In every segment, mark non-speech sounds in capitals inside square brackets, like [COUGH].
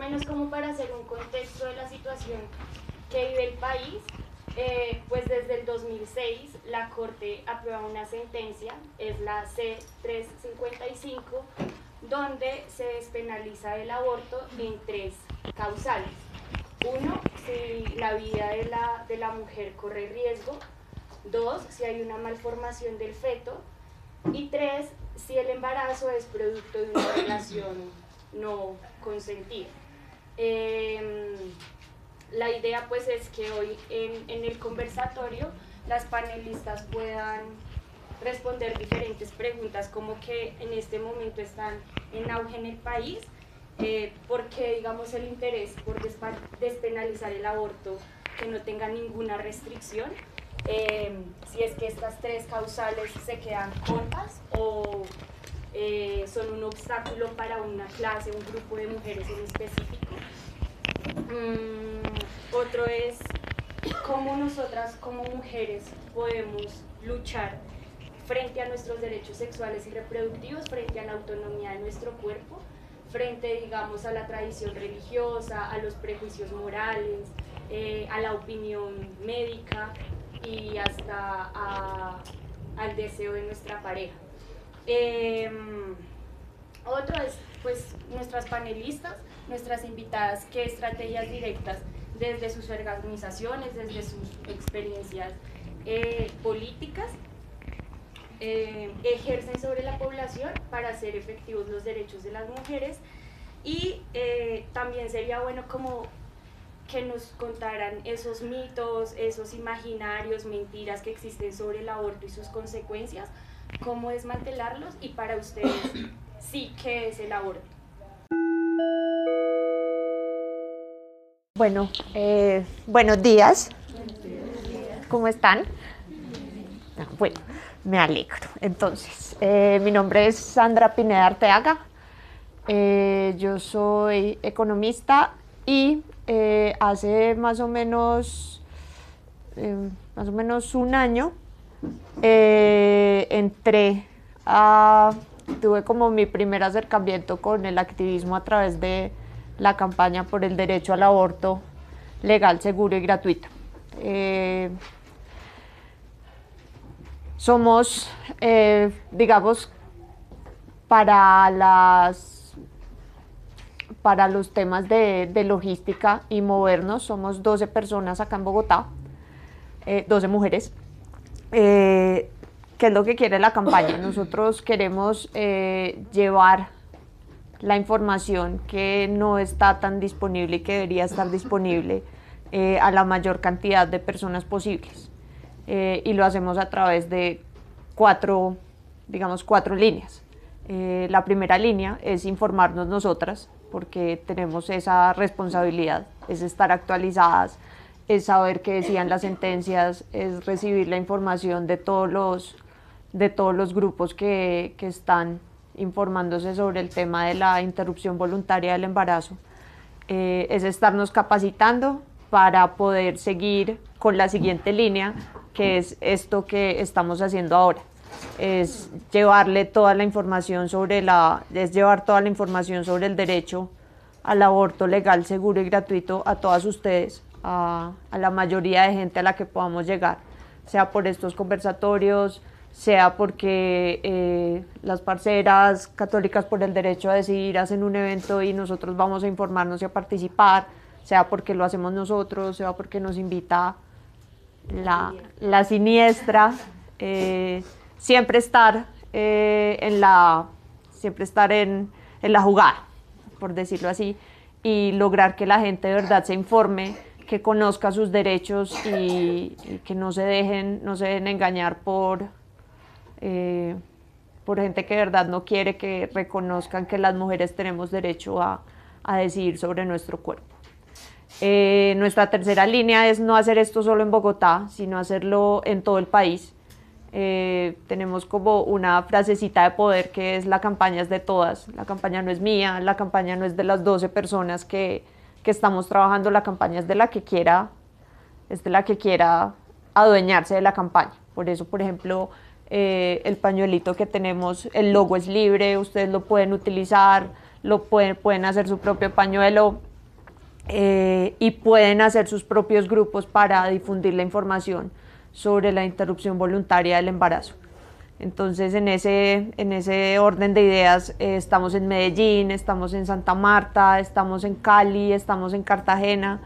menos como para hacer un contexto de la situación que vive el país, eh, pues desde el 2006 la Corte aprueba una sentencia, es la C355, donde se despenaliza el aborto en tres causales. Uno, si la vida de la, de la mujer corre riesgo. Dos, si hay una malformación del feto. Y tres, si el embarazo es producto de una relación no consentida. Em, la idea pues es que hoy en, el conversatorio las panelistas puedan responder diferentes preguntas como que en este momento están en auge en el país, eh, porque digamos el interés por despenalizar el aborto que no tenga ninguna restricción, eh, si es que estas tres causales se quedan cortas o eh, son un obstáculo para una clase, un grupo de mujeres en específico. Mm, otro es cómo nosotras como mujeres podemos luchar frente a nuestros derechos sexuales y reproductivos, frente a la autonomía de nuestro cuerpo, frente, digamos, a la tradición religiosa, a los prejuicios morales, eh, a la opinión médica y hasta al deseo de nuestra pareja. Em, otro es, pues, nuestras panelistas, nuestras invitadas, qué estrategias directas desde sus organizaciones, desde sus experiencias eh, políticas eh, ejercen sobre la población para hacer efectivos los derechos de las mujeres y eh, también sería bueno como que nos contaran esos mitos, esos imaginarios, mentiras que existen sobre el aborto y sus consecuencias, cómo desmantelarlos y para ustedes sí, ¿qué es el aborto? Bueno, eh, buenos días. ¿Cómo están? Ah, bueno, me alegro. Entonces, eh, mi nombre es Sandra Pineda Arteaga. Eh, yo soy economista y hace más o menos, más o menos un año entré a, tuve como mi primer acercamiento con el activismo a través de la campaña por el derecho al aborto legal, seguro y gratuito somos, eh, digamos, para, las, para los temas de, logística y movernos, somos 12 personas acá en Bogotá, 12 eh, mujeres. Eh, ¿Qué es lo que quiere la campaña? Nosotros queremos llevar la información que no está tan disponible y que debería estar disponible a la mayor cantidad de personas posibles. Eh, y lo hacemos a través de cuatro, digamos, cuatro líneas. Eh, la primera línea es informarnos nosotras, porque tenemos esa responsabilidad, es estar actualizadas, es saber qué decían las sentencias, es recibir la información de todos los, de todos los grupos que, que están informándose sobre el tema de la interrupción voluntaria del embarazo. Eh, es estarnos capacitando para poder seguir con la siguiente línea, que es esto que estamos haciendo ahora. Es llevarle toda la información sobre la, es llevar toda la información sobre el derecho al aborto legal, seguro y gratuito a todas ustedes, a, la mayoría de gente a la que podamos llegar, sea por estos conversatorios, sea porque eh, las parceras católicas por el derecho a decidir hacen un evento y nosotros vamos a informarnos y a participar, sea porque lo hacemos nosotros, sea porque nos invita la, la siniestra, eh, siempre estar eh, en la siempre estar en, en, la jugada, por decirlo así, y lograr que la gente de verdad se informe, que conozca sus derechos y, que no se dejen, no se dejen engañar por, eh, por gente que de verdad no quiere que reconozcan que las mujeres tenemos derecho a, a decidir sobre nuestro cuerpo. Eh, nuestra tercera línea es no hacer esto solo en Bogotá, sino hacerlo en todo el país. Eh, tenemos como una frasecita de poder que es la campaña es de todas, la campaña no es mía, la campaña no es de las 12 personas que, que estamos trabajando, la campaña es de la que quiera, es de la que quiera adueñarse de la campaña. Por eso, por ejemplo, eh, el pañuelito que tenemos, el logo es libre, ustedes lo pueden utilizar, lo pueden, pueden hacer su propio pañuelo, eh, y pueden hacer sus propios grupos para difundir la información sobre la interrupción voluntaria del embarazo. Entonces, en ese, en ese orden de ideas, eh, estamos en Medellín, estamos en Santa Marta, estamos en Cali, estamos en Cartagena.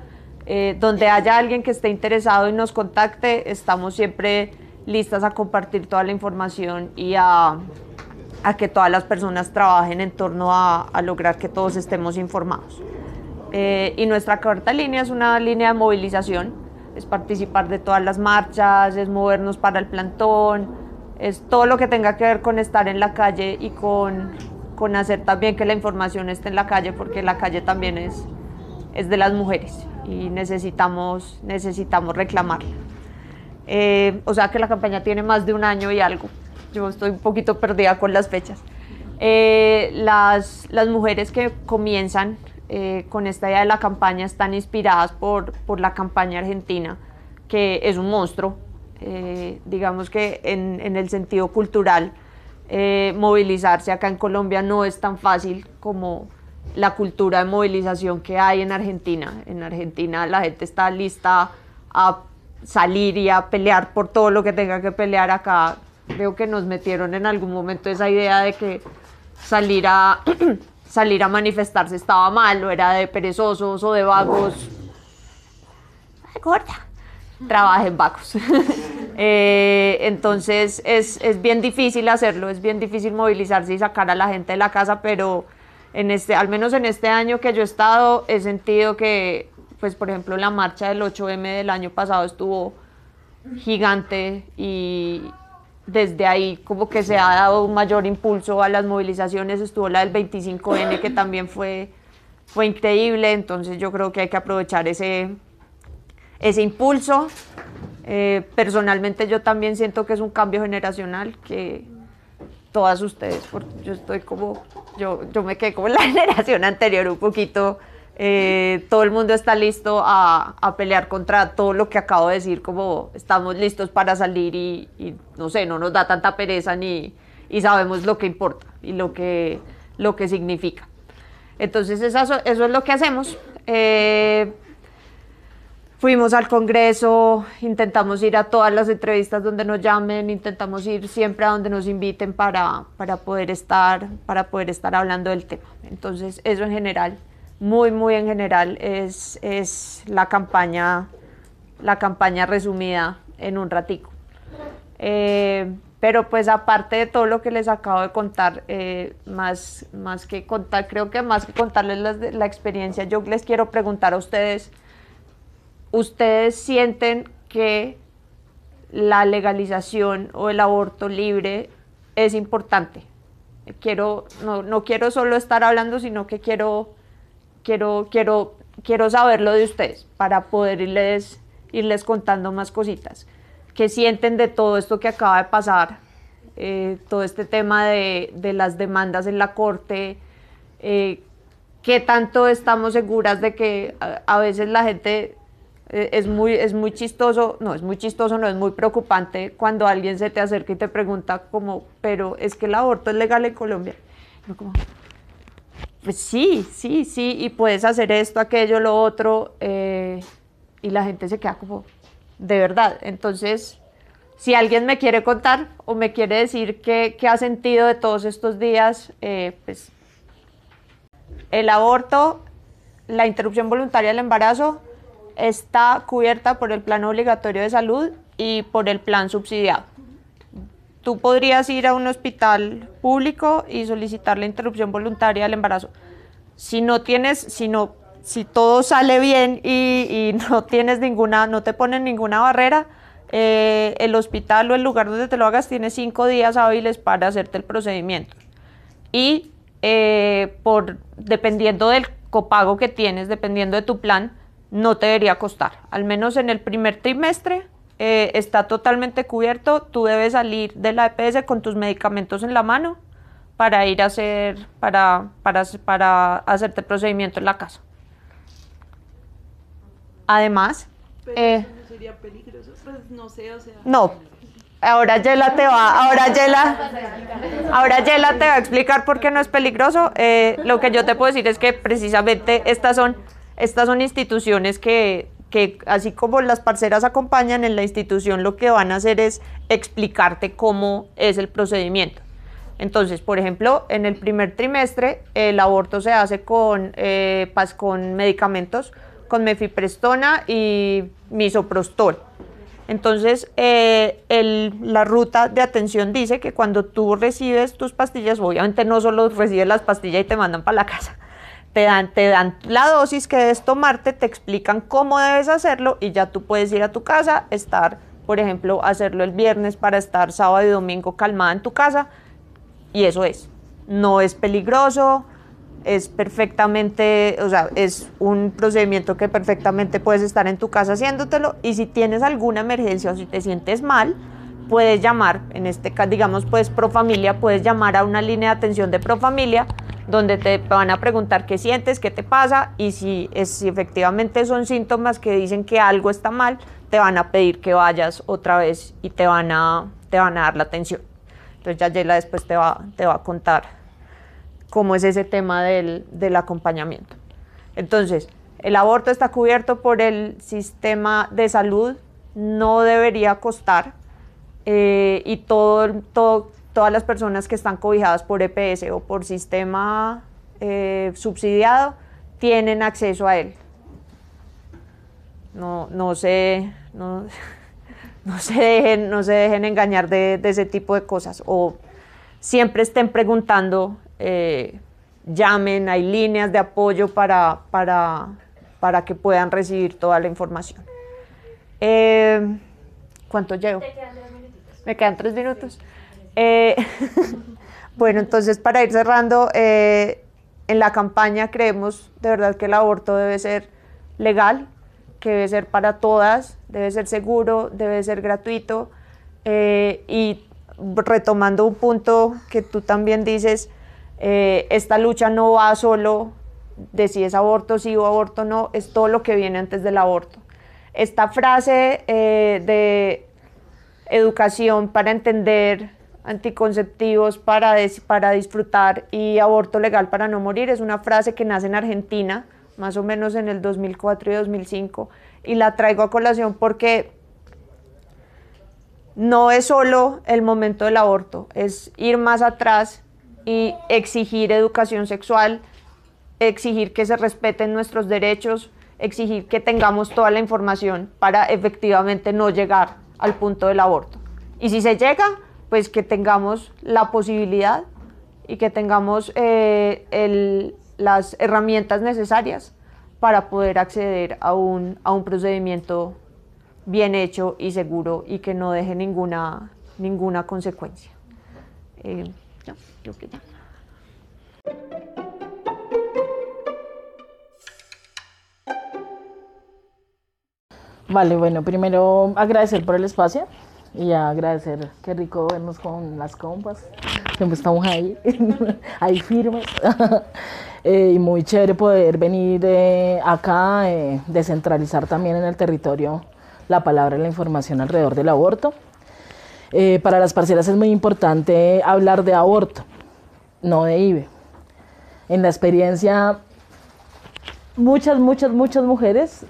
Donde haya alguien que esté interesado y nos contacte, estamos siempre listas a compartir toda la información y a, a que todas las personas trabajen en torno a, a lograr que todos estemos informados. Eh, y nuestra cuarta línea es una línea de movilización, es participar de todas las marchas, es movernos para el plantón, es todo lo que tenga que ver con estar en la calle y con, con hacer también que la información esté en la calle, porque la calle también es, es de las mujeres y necesitamos, necesitamos reclamarla. Eh, o sea que la campaña tiene más de un año y algo. Yo estoy un poquito perdida con las fechas. Eh, las, las, mujeres que comienzan eh, con esta idea de la campaña están inspiradas por, por la campaña argentina, que es un monstruo, eh, digamos que en, en, el sentido cultural, eh, movilizarse acá en Colombia no es tan fácil como la cultura de movilización que hay en Argentina. En Argentina la gente está lista a salir y a pelear por todo lo que tenga que pelear acá. Creo que nos metieron en algún momento esa idea de que salir a, [CLEARS THROAT] salir a manifestarse estaba mal o era de perezosos o de vagos. Ay, gorda trabajen vacos. [LAUGHS] eh, entonces es, es, bien difícil hacerlo, es bien difícil movilizarse y sacar a la gente de la casa, pero en este, al menos en este año que yo he estado, he sentido que, pues por ejemplo, la marcha del 8M del año pasado estuvo gigante y desde ahí como que se ha dado un mayor impulso a las movilizaciones, estuvo la del 25N que también fue, fue increíble, entonces yo creo que hay que aprovechar ese, ese impulso. Eh, personalmente yo también siento que es un cambio generacional que todas ustedes, porque yo estoy como, yo, yo me quedé como la [LAUGHS] generación anterior un poquito, eh, todo el mundo está listo a, a, pelear contra todo lo que acabo de decir, como estamos listos para salir y, no sé, no nos da tanta pereza ni, y sabemos lo que importa y lo que, lo que significa. Entonces eso, eso es lo que hacemos. Eh, Fuimos al Congreso, intentamos ir a todas las entrevistas donde nos llamen, intentamos ir siempre a donde nos inviten para, para, poder, estar, para poder estar hablando del tema. Entonces, eso en general, muy, muy en general, es, es la, campaña, la campaña resumida en un ratico. Eh, pero pues aparte de todo lo que les acabo de contar, eh, más, más que contar, creo que más que contarles la, la experiencia, yo les quiero preguntar a ustedes, ¿ustedes sienten que la legalización o el aborto libre es importante? Quiero, no, no quiero solo estar hablando, sino que quiero, quiero, quiero, quiero saberlo de ustedes para poder irles, irles contando más cositas. ¿Qué sienten de todo esto que acaba de pasar? Eh, todo este tema de, de, las demandas en la corte. Eh, ¿Qué tanto estamos seguras de que a, a veces la gente eh, es muy, es muy chistoso, no, es muy chistoso, no, es muy preocupante cuando alguien se te acerca y te pregunta como, pero es que el aborto es legal en Colombia. Como, pues sí, sí, sí, y puedes hacer esto, aquello, lo otro, eh, y la gente se queda como, de verdad. Entonces, si alguien me quiere contar o me quiere decir qué, qué ha sentido de todos estos días, eh, pues el aborto, la interrupción voluntaria del embarazo, está cubierta por el plan obligatorio de salud y por el plan subsidiado. Tú podrías ir a un hospital público y solicitar la interrupción voluntaria del embarazo. Si no tienes, si no, si todo sale bien y, [LAUGHS] no tienes ninguna, no te ponen ninguna barrera, eh, el hospital o el lugar donde te lo hagas tiene cinco días hábiles para hacerte el procedimiento. Y eh, por, dependiendo del copago que tienes, dependiendo de tu plan, no te debería costar. Al menos en el primer trimestre eh, está totalmente cubierto. Tú debes salir de la EPS con tus medicamentos en la mano para ir a hacer, para, para, para hacerte procedimiento en la casa. Además, Pero eh, no sería peligroso, pues no sé, o sea. no. Ahora Yela te va, ahora Yela, ahora Yela te va a explicar por qué no es peligroso. Eh, lo que yo te puedo decir es que precisamente estas son estas son instituciones que, así como las parceras acompañan en la institución, lo que van a hacer es explicarte cómo es el procedimiento. Entonces, por ejemplo, en el primer trimestre el aborto se hace con, eh, con medicamentos, con mefiprestona y misoprostol. Entonces, eh, la ruta de atención dice que cuando tú recibes tus pastillas, obviamente no solo recibes las pastillas y te mandan para la casa, te dan, te dan la dosis que debes tomarte, te explican cómo debes hacerlo y ya tú puedes ir a tu casa, estar, por ejemplo, hacerlo el viernes para estar sábado y domingo calmada en tu casa y eso es. No es peligroso, es perfectamente, o sea, es un procedimiento que perfectamente puedes estar en tu casa haciéndotelo y si tienes alguna emergencia o si te sientes mal, puedes llamar, en este caso, digamos, pues Profamilia, puedes llamar a una línea de atención de Profamilia donde te van a preguntar qué sientes, qué te pasa y si, es, efectivamente son síntomas que dicen que algo está mal, te van a pedir que vayas otra vez y te van a, te van a dar la atención. Entonces ya Yela después te va, te va a contar cómo es ese tema del, del acompañamiento. Entonces, el aborto está cubierto por el sistema de salud, no debería costar eh, y todo, todas las personas que están cobijadas por EPS o por sistema eh, subsidiado tienen acceso a él. No, no se, no, [LAUGHS] se dejen, no se dejen engañar de, ese tipo de cosas. O siempre estén preguntando, eh, llamen, hay líneas de apoyo para, para, para que puedan recibir toda la información. ¿Cuánto llevo? Me quedan tres minutos. Eh, [LAUGHS] bueno, entonces para ir cerrando, eh, en la campaña creemos de verdad que el aborto debe ser legal, que debe ser para todas, debe ser seguro, debe ser gratuito. eh, y retomando un punto que tú también dices, eh, esta lucha no va solo de si es aborto, sí o aborto no, es todo lo que viene antes del aborto. Esta frase eh, de educación para entender, anticonceptivos para, para disfrutar y aborto legal para no morir. Es una frase que nace en Argentina, más o menos en el 2004 y 2005, y la traigo a colación porque no es solo el momento del aborto, es ir más atrás y exigir educación sexual, exigir que se respeten nuestros derechos, exigir que tengamos toda la información para efectivamente no llegar al punto del aborto. Y si se llega, pues que tengamos la posibilidad y que tengamos eh, las herramientas necesarias para poder acceder a un, a un procedimiento bien hecho y seguro y que no deje ninguna, ninguna consecuencia. Eh. Vale, bueno, primero agradecer por el espacio y agradecer, qué rico vernos con las compas. Siempre estamos ahí, [LAUGHS] ahí firmes. [LAUGHS] Eh, y muy chévere poder venir acá, eh, descentralizar también en el territorio la palabra y la información alrededor del aborto. Eh, para las parceras es muy importante hablar de aborto, no de IVE. En la experiencia, muchas, muchas, muchas mujeres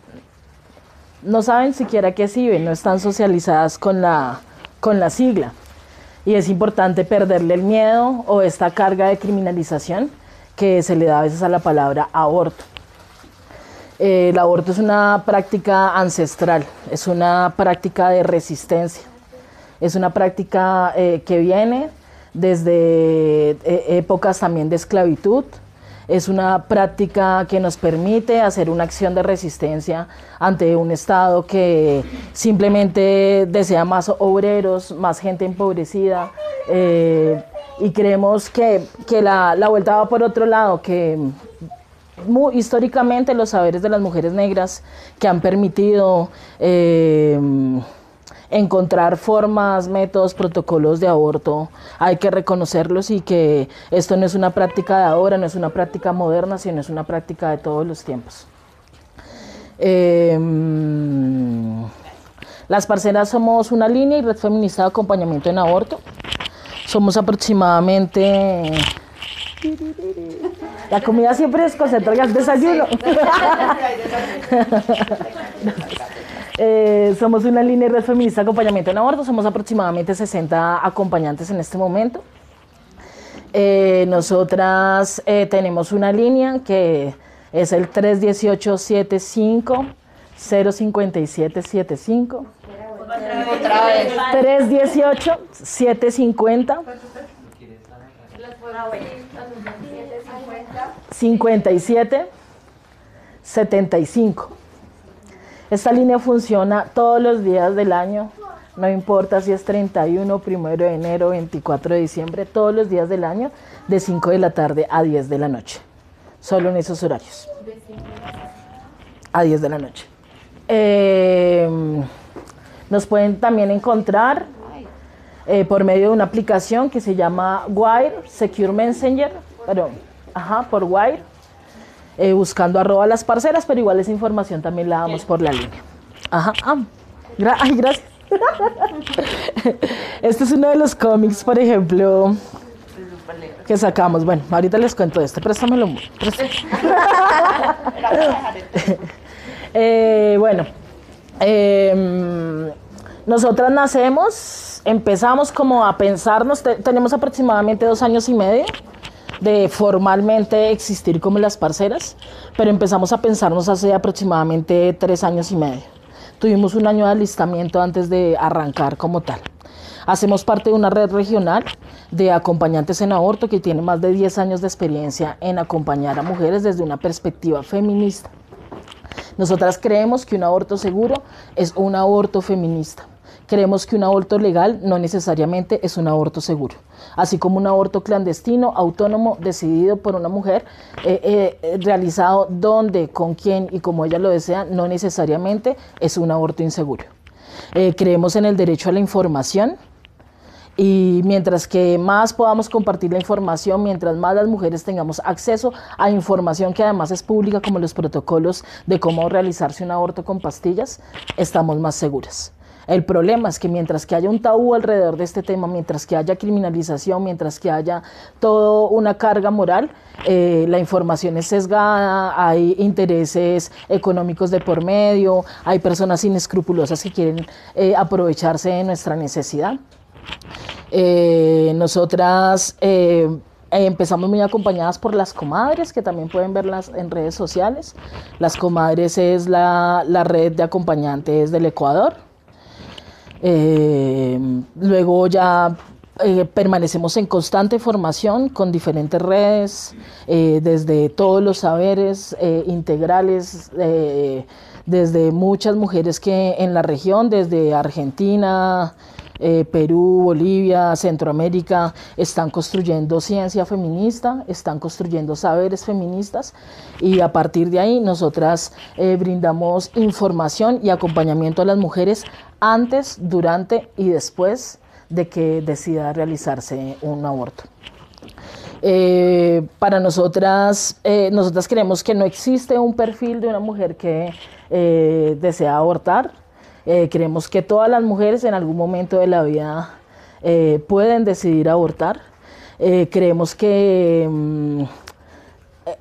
no saben siquiera qué es IBE, no están socializadas con la, con la sigla. Y es importante perderle el miedo o esta carga de criminalización que se le da a veces a la palabra aborto. Eh, el aborto es una práctica ancestral, es una práctica de resistencia, es una práctica eh, que viene desde eh, épocas también de esclavitud, es una práctica que nos permite hacer una acción de resistencia ante un Estado que simplemente desea más obreros, más gente empobrecida. eh, y creemos que, que la, la vuelta va por otro lado, que mu- históricamente los saberes de las mujeres negras que han permitido eh, encontrar formas, métodos, protocolos de aborto, hay que reconocerlos y que esto no es una práctica de ahora, no es una práctica moderna, sino es una práctica de todos los tiempos. Eh, las parceras somos una línea y red feminista de acompañamiento en aborto. Somos aproximadamente La comida siempre desconcentra el desayuno. [LAUGHS] [LAUGHS] Eh, somos una línea de red feminista de acompañamiento en aborto, somos aproximadamente 60 acompañantes en este momento. Eh, nosotras eh, tenemos una línea que es el 318-75 05775 318 750 57 75 esta línea funciona todos los días del año, no importa si es 31, 1 de enero, 24 de diciembre, todos los días del año, de 5 de la tarde a 10 de la noche. Solo en esos horarios. A 10 de la noche. Eh, nos pueden también encontrar eh, por medio de una aplicación que se llama Wire Secure Messenger, pero, ajá, por Wire eh, buscando arroba las parceras, pero igual esa información también la damos por la línea. Ajá, ah, ay, gracias. [LAUGHS] este es uno de los cómics, por ejemplo, que sacamos. Bueno, ahorita les cuento esto, préstamelo. [LAUGHS] eh, bueno, eh, nosotras nacemos, empezamos como a pensarnos, tenemos aproximadamente dos años y medio de formalmente existir como las parceras, pero empezamos a pensarnos hace aproximadamente tres años y medio. Tuvimos un año de alistamiento antes de arrancar como tal. Hacemos parte de una red regional de acompañantes en aborto que tiene más de 10 años de experiencia en acompañar a mujeres desde una perspectiva feminista. Nosotras creemos que un aborto seguro es un aborto feminista. Creemos que un aborto legal no necesariamente es un aborto seguro así como un aborto clandestino, autónomo, decidido por una mujer, eh, eh, realizado donde, con quién y como ella lo desea, no necesariamente es un aborto inseguro. Eh, creemos en el derecho a la información. Y mientras que más podamos compartir la información, mientras más las mujeres tengamos acceso a información que además es pública, como los protocolos de cómo realizarse un aborto con pastillas, estamos más seguras. El problema es que mientras que haya un tabú alrededor de este tema, mientras que haya criminalización, mientras que haya toda una carga moral, eh, la información es sesgada, hay intereses económicos de por medio, hay personas inescrupulosas que quieren eh, aprovecharse de nuestra necesidad. Eh, nosotras empezamos muy acompañadas por las comadres, que también pueden verlas en redes sociales. Las comadres es la, la red de acompañantes del Ecuador. Eh, luego ya eh, permanecemos en constante formación con diferentes redes, eh, desde todos los saberes integrales, desde muchas mujeres que en la región, desde Argentina, eh, Perú, Bolivia, Centroamérica, están construyendo ciencia feminista, están construyendo saberes feministas y a partir de ahí nosotras eh, brindamos información y acompañamiento a las mujeres antes, durante y después de que decida realizarse un aborto. Eh, para nosotras, nosotras creemos que no existe un perfil de una mujer que desea abortar, eh, creemos que todas las mujeres en algún momento de la vida eh, pueden decidir abortar. Eh, creemos que mm,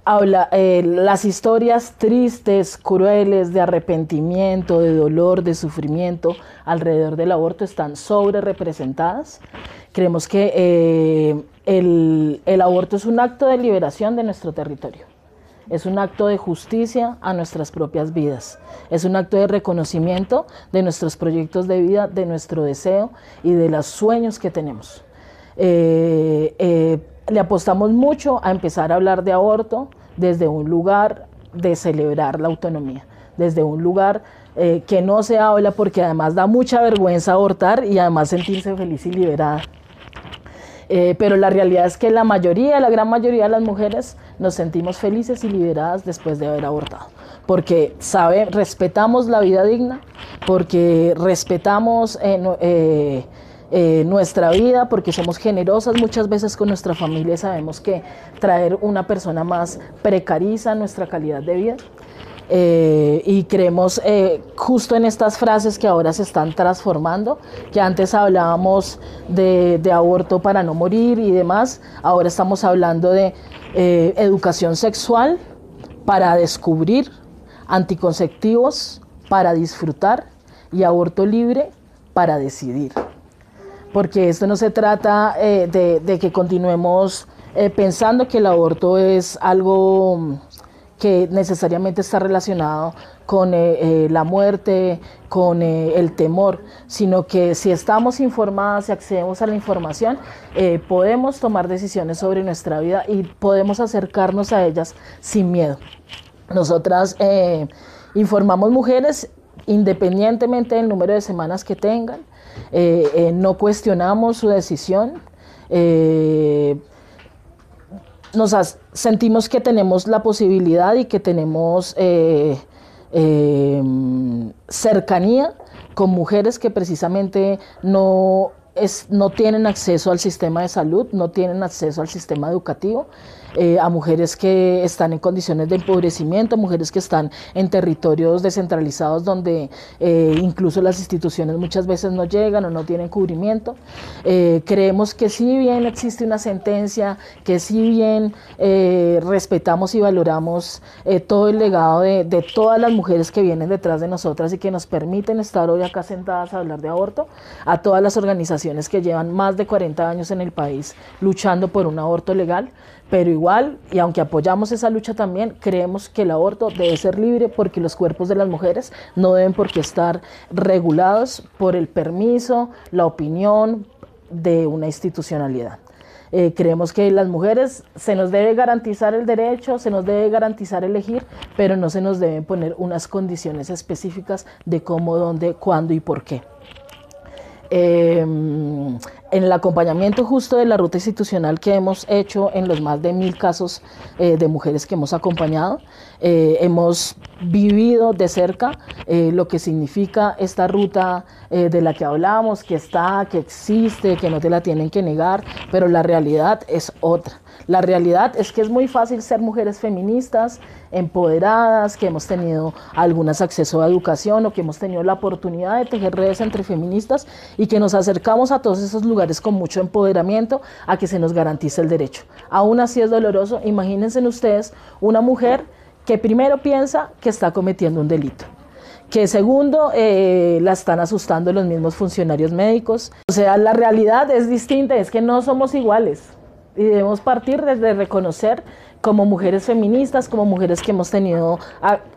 las historias tristes, crueles, de arrepentimiento, de dolor, de sufrimiento alrededor del aborto están sobre representadas. Creemos que el aborto es un acto de liberación de nuestro territorio. Es un acto de justicia a nuestras propias vidas. Es un acto de reconocimiento de nuestros proyectos de vida, de nuestro deseo y de los sueños que tenemos. Eh, eh, le apostamos mucho a empezar a hablar de aborto desde un lugar de celebrar la autonomía, desde un lugar eh, que no se habla porque además da mucha vergüenza abortar y además sentirse feliz y liberada. Eh, pero la realidad es que la mayoría, la gran mayoría de las mujeres nos sentimos felices y liberadas después de haber abortado, porque sabe, respetamos la vida digna, porque respetamos eh, eh, nuestra vida, porque somos generosas. Muchas veces con nuestra familia y sabemos que traer una persona más precariza nuestra calidad de vida. Eh, y creemos eh, justo en estas frases que ahora se están transformando, que antes hablábamos de, aborto para no morir y demás, ahora estamos hablando de eh, educación sexual para descubrir, anticonceptivos para disfrutar y aborto libre para decidir. Porque esto no se trata de, que continuemos pensando que el aborto es algo que necesariamente está relacionado con eh, eh, la muerte, con eh, el temor, sino que si estamos informadas, y accedemos a la información, podemos tomar decisiones sobre nuestra vida y podemos acercarnos a ellas sin miedo. Nosotras informamos mujeres independientemente del número de semanas que tengan, no cuestionamos su decisión. Nos as- sentimos que tenemos la posibilidad y que tenemos eh, eh, cercanía con mujeres que precisamente no, es, no tienen acceso al sistema de salud, no tienen acceso al sistema educativo, eh, a mujeres que están en condiciones de empobrecimiento, mujeres que están en territorios descentralizados donde eh, incluso las instituciones muchas veces no llegan o no tienen cubrimiento. Eh, creemos que si bien existe una sentencia, que si bien respetamos y valoramos todo el legado de, de todas las mujeres que vienen detrás de nosotras y que nos permiten estar hoy acá sentadas a hablar de aborto, a todas las organizaciones que llevan más de 40 años en el país luchando por un aborto legal, pero igual, y aunque apoyamos esa lucha también, creemos que el aborto debe ser libre porque los cuerpos de las mujeres no deben por qué estar regulados por el permiso, la opinión de una institucionalidad. Eh, creemos que las mujeres se nos debe garantizar el derecho, se nos debe garantizar elegir, pero no se nos deben poner unas condiciones específicas de cómo, dónde, cuándo y por qué. Eh, en el acompañamiento justo de la ruta institucional que hemos hecho en los más de mil casos eh, de mujeres que hemos acompañado, eh, hemos vivido de cerca eh, lo que significa esta ruta de la que hablamos, que está, que existe, que no te la tienen que negar, pero la realidad es otra. La realidad es que es muy fácil ser mujeres feministas, empoderadas, que hemos tenido algunas acceso a educación o que hemos tenido la oportunidad de tejer redes entre feministas y que nos acercamos a todos esos lugares con mucho empoderamiento a que se nos garantice el derecho. Aún así es doloroso, imagínense ustedes una mujer que primero piensa que está cometiendo un delito que segundo, eh, la están asustando los mismos funcionarios médicos. O sea, la realidad es distinta, es que no somos iguales. Y debemos partir desde reconocer como mujeres feministas, como mujeres que hemos tenido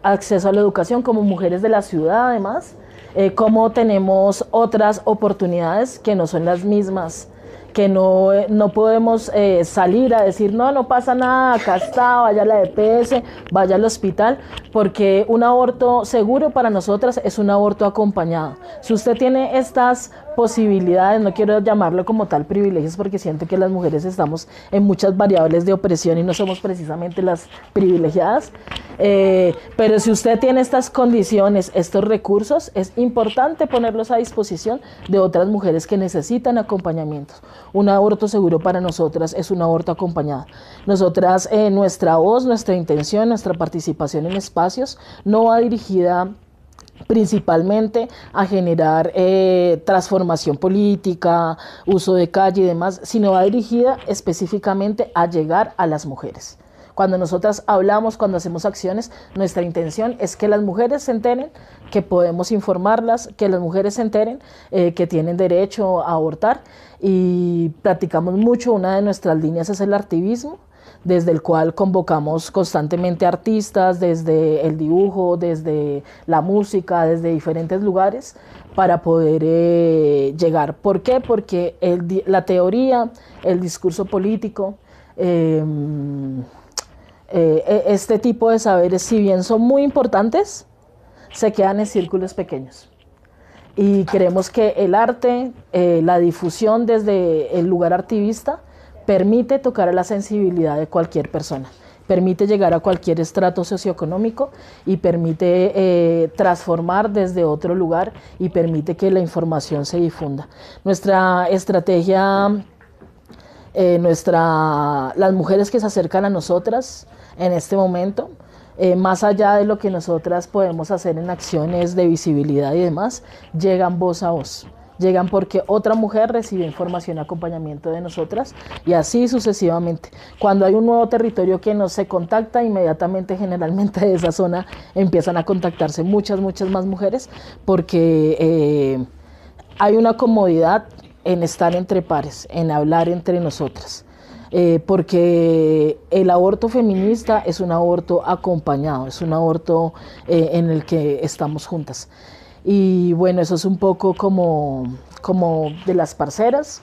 acceso a la educación, como mujeres de la ciudad además, eh, cómo tenemos otras oportunidades que no son las mismas que no, eh, no podemos eh, salir a decir, no, no pasa nada, acá está, vaya a la EPS, vaya al hospital, porque un aborto seguro para nosotras es un aborto acompañado. Si usted tiene estas posibilidades, no quiero llamarlo como tal privilegios, porque siento que las mujeres estamos en muchas variables de opresión y no somos precisamente las privilegiadas, eh, pero si usted tiene estas condiciones, estos recursos, es importante ponerlos a disposición de otras mujeres que necesitan acompañamientos. Un aborto seguro para nosotras es un aborto acompañado. Nosotras, eh, nuestra voz, nuestra intención, nuestra participación en espacios no va dirigida principalmente a generar eh, transformación política, uso de calle y demás, sino va dirigida específicamente a llegar a las mujeres. Cuando nosotras hablamos, cuando hacemos acciones, nuestra intención es que las mujeres se enteren que podemos informarlas, que las mujeres se enteren eh, que tienen derecho a abortar y practicamos mucho, una de nuestras líneas es el activismo desde el cual convocamos constantemente artistas, desde el dibujo, desde la música, desde diferentes lugares, para poder eh, llegar. ¿Por qué? Porque la teoría, el discurso político, eh, eh, e- este tipo de saberes, si bien son muy importantes, se quedan en círculos pequeños. Y creemos que el arte, eh, la difusión desde el lugar activista, permite tocar a la sensibilidad de cualquier persona, permite llegar a cualquier estrato socioeconómico y permite eh, transformar desde otro lugar y permite que la información se difunda. Nuestra estrategia eh, nuestra, las mujeres que se acercan a nosotras en este momento eh, más allá de lo que nosotras podemos hacer en acciones de visibilidad y demás, llegan voz a voz. Llegan porque otra mujer recibe información y acompañamiento de nosotras y así sucesivamente. Cuando hay un nuevo territorio que no se contacta, inmediatamente generalmente de esa zona empiezan a contactarse muchas, muchas más mujeres porque eh, hay una comodidad en estar entre pares, en hablar entre nosotras. Eh, porque el aborto feminista es un aborto acompañado, es un aborto eh, en el que estamos juntas. Y bueno, eso es un poco como, como de las parceras.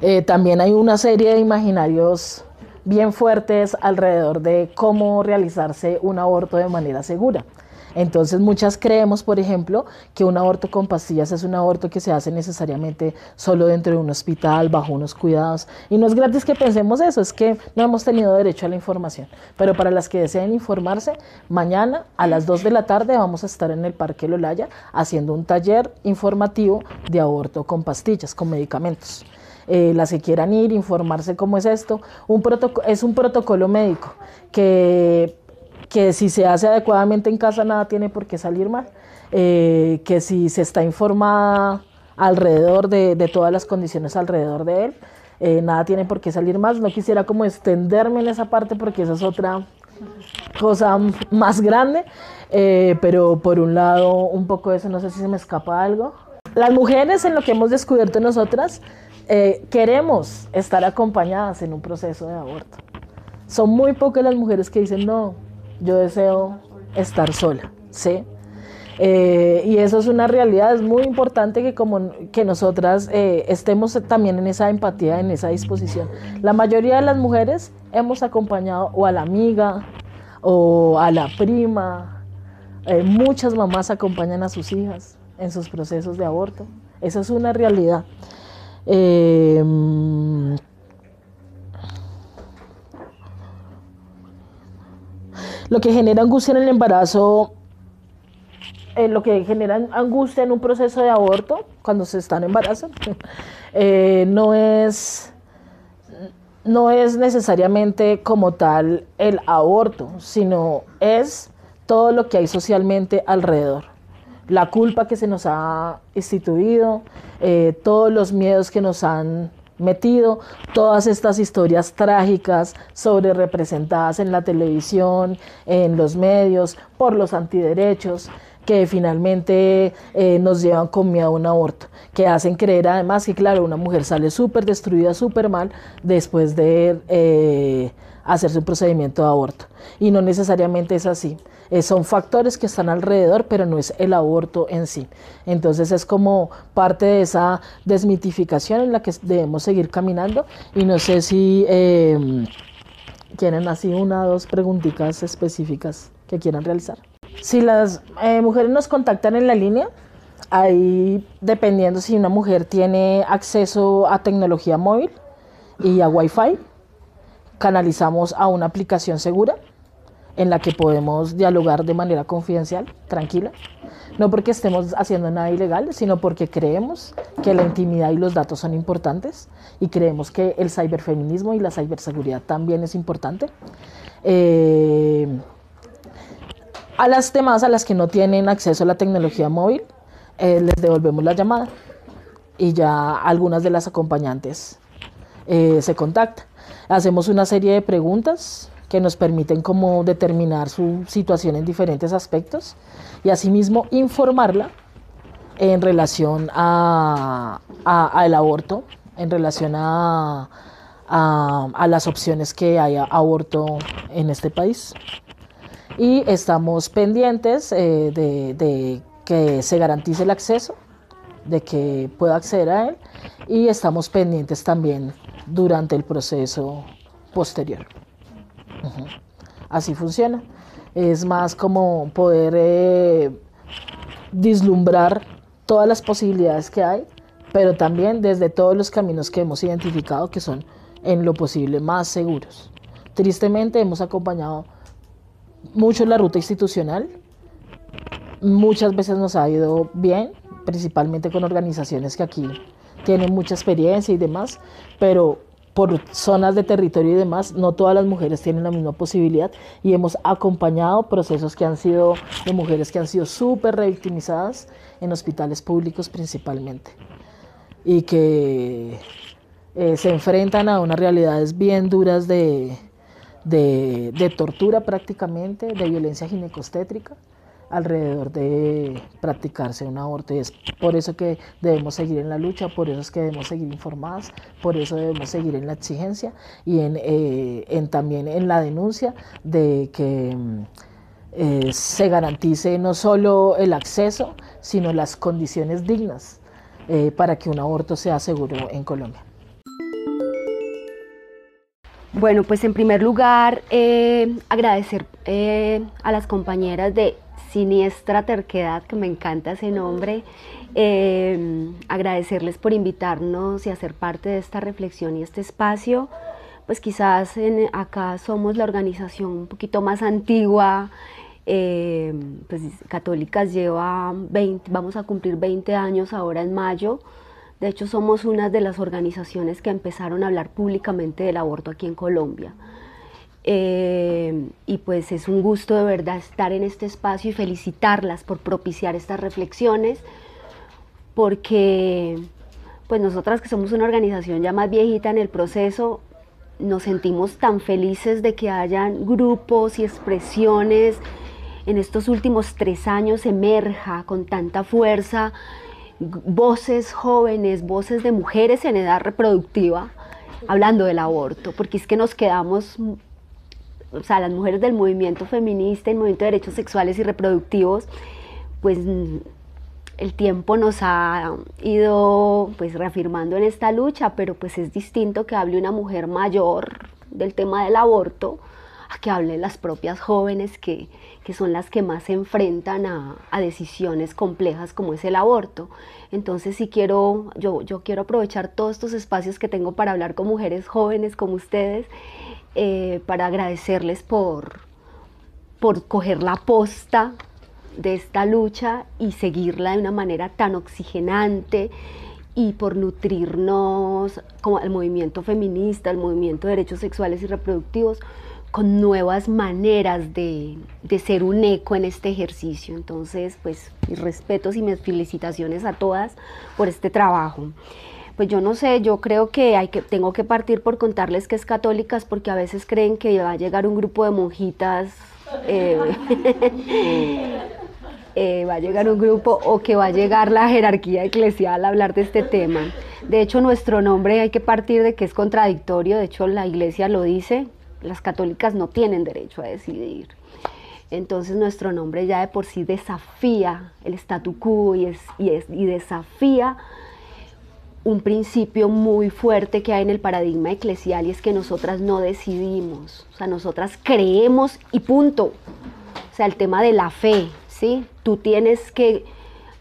Eh, también hay una serie de imaginarios bien fuertes alrededor de cómo realizarse un aborto de manera segura. Entonces muchas creemos, por ejemplo, que un aborto con pastillas es un aborto que se hace necesariamente solo dentro de un hospital, bajo unos cuidados. Y no es gratis que pensemos eso, es que no hemos tenido derecho a la información. Pero para las que deseen informarse, mañana a las 2 de la tarde vamos a estar en el Parque Lolaya haciendo un taller informativo de aborto con pastillas, con medicamentos. Eh, las que quieran ir, informarse cómo es esto. Es un protocolo médico que que si se hace adecuadamente en casa nada tiene por qué salir mal, eh, que si se está informada alrededor de, todas las condiciones alrededor de él, eh, nada tiene por qué salir más. No quisiera como extenderme en esa parte porque esa es otra cosa más grande, eh, pero por un lado un poco de eso, no sé si se me escapa algo. Las mujeres en lo que hemos descubierto nosotras, queremos estar acompañadas en un proceso de aborto. Son muy pocas las mujeres que dicen, no, yo deseo estar sola, ¿sí? Eh, y eso es una realidad, es muy importante que como que nosotras eh, estemos también en esa empatía, en esa disposición. La mayoría de las mujeres hemos acompañado o a la amiga o a la prima, eh, muchas mamás acompañan a sus hijas en sus procesos de aborto, esa es una realidad. Lo que genera angustia en el embarazo, eh, lo que genera angustia en un proceso de aborto, cuando se está en embarazo, [LAUGHS] eh, no es no es necesariamente como tal el aborto, sino es todo lo que hay socialmente alrededor. La culpa que se nos ha instituido, eh, todos los miedos que nos han metido todas estas historias trágicas sobre representadas en la televisión, en los medios, por los antiderechos que finalmente eh, nos llevan con miedo a un aborto, que hacen creer además que, claro, una mujer sale súper destruida, súper mal después de eh, hacerse un procedimiento de aborto. Y no necesariamente es así. Eh, son factores que están alrededor, pero no es el aborto en sí. Entonces es como parte de esa desmitificación en la que debemos seguir caminando. Y no sé si eh, tienen así una o dos preguntitas específicas que quieran realizar. Si las eh, mujeres nos contactan en la línea, ahí dependiendo si una mujer tiene acceso a tecnología móvil y a Wi-Fi, canalizamos a una aplicación segura en la que podemos dialogar de manera confidencial, tranquila, no porque estemos haciendo nada ilegal, sino porque creemos que la intimidad y los datos son importantes y creemos que el ciberfeminismo y la ciberseguridad también es importante. Eh, a las demás, a las que no tienen acceso a la tecnología móvil, eh, les devolvemos la llamada y ya algunas de las acompañantes eh, se contactan. Hacemos una serie de preguntas que nos permiten como determinar su situación en diferentes aspectos y asimismo informarla en relación a, al aborto, en relación a, las opciones que hay a aborto en este país. Y estamos pendientes eh, de que se garantice el acceso, de que pueda acceder a él y estamos pendientes también durante el proceso posterior. Así funciona. Es más como poder eh, vislumbrar todas las posibilidades que hay, pero también desde todos los caminos que hemos identificado que son en lo posible más seguros. Tristemente hemos acompañado mucho la ruta institucional, muchas veces nos ha ido bien, principalmente con organizaciones que aquí tienen mucha experiencia y demás, pero por zonas de territorio y demás, no todas las mujeres tienen la misma posibilidad y hemos acompañado procesos que han sido de mujeres que han sido súper revictimizadas en hospitales públicos principalmente y que eh, se enfrentan a unas realidades bien duras de, de, de tortura prácticamente, de violencia ginecostétrica alrededor de practicarse un aborto y es por eso que debemos seguir en la lucha, por eso es que debemos seguir informadas, por eso debemos seguir en la exigencia y en, eh, también en la denuncia de que eh, se garantice no solo el acceso, sino las condiciones dignas eh, para que un aborto sea seguro en Colombia. Bueno, pues en primer lugar, agradecer a las compañeras de Siniestra Terquedad, que me encanta ese nombre. Eh, agradecerles por invitarnos y hacer parte de esta reflexión y este espacio. Pues quizás acá somos la organización un poquito más antigua, eh, pues Católicas lleva 20, vamos a cumplir 20 años ahora en mayo. De hecho, somos una de las organizaciones que empezaron a hablar públicamente del aborto aquí en Colombia. Eh, y pues es un gusto de verdad estar en este espacio y felicitarlas por propiciar estas reflexiones, porque pues nosotras que somos una organización ya más viejita en el proceso, nos sentimos tan felices de que hayan grupos y expresiones en estos últimos tres años emerja con tanta fuerza voces jóvenes, voces de mujeres en edad reproductiva hablando del aborto, porque es que nos quedamos o sea, las mujeres del movimiento feminista, el movimiento de derechos sexuales y reproductivos, pues el tiempo nos ha ido pues reafirmando en esta lucha, pero pues es distinto que hable una mujer mayor del tema del aborto a que hable las propias jóvenes que, que son las que más se enfrentan a, a, decisiones complejas como es el aborto. Entonces sí quiero, yo, yo quiero aprovechar todos estos espacios que tengo para hablar con mujeres jóvenes como ustedes eh, para agradecerles por, por coger la posta de esta lucha y seguirla de una manera tan oxigenante y por nutrirnos como el movimiento feminista, el movimiento de derechos sexuales y reproductivos con nuevas maneras de, de, ser un eco en este ejercicio. Entonces, pues mis respetos y mis felicitaciones a todas por este trabajo pues yo no sé, yo creo que, hay que tengo que partir por contarles que es católicas porque a veces creen que va a llegar un grupo de monjitas, eh, [LAUGHS] eh, va a llegar un grupo o que va a llegar la jerarquía eclesial a hablar de este tema. De hecho, nuestro nombre hay que partir de que es contradictorio, de hecho la iglesia lo dice, las católicas no tienen derecho a decidir. Entonces nuestro nombre ya de por sí desafía el statu quo y, es, y, es, y desafía un principio muy fuerte que hay en el paradigma eclesial y es que nosotras no decidimos, o sea, nosotras creemos y punto. O sea, el tema de la fe, ¿sí? Tú tienes que,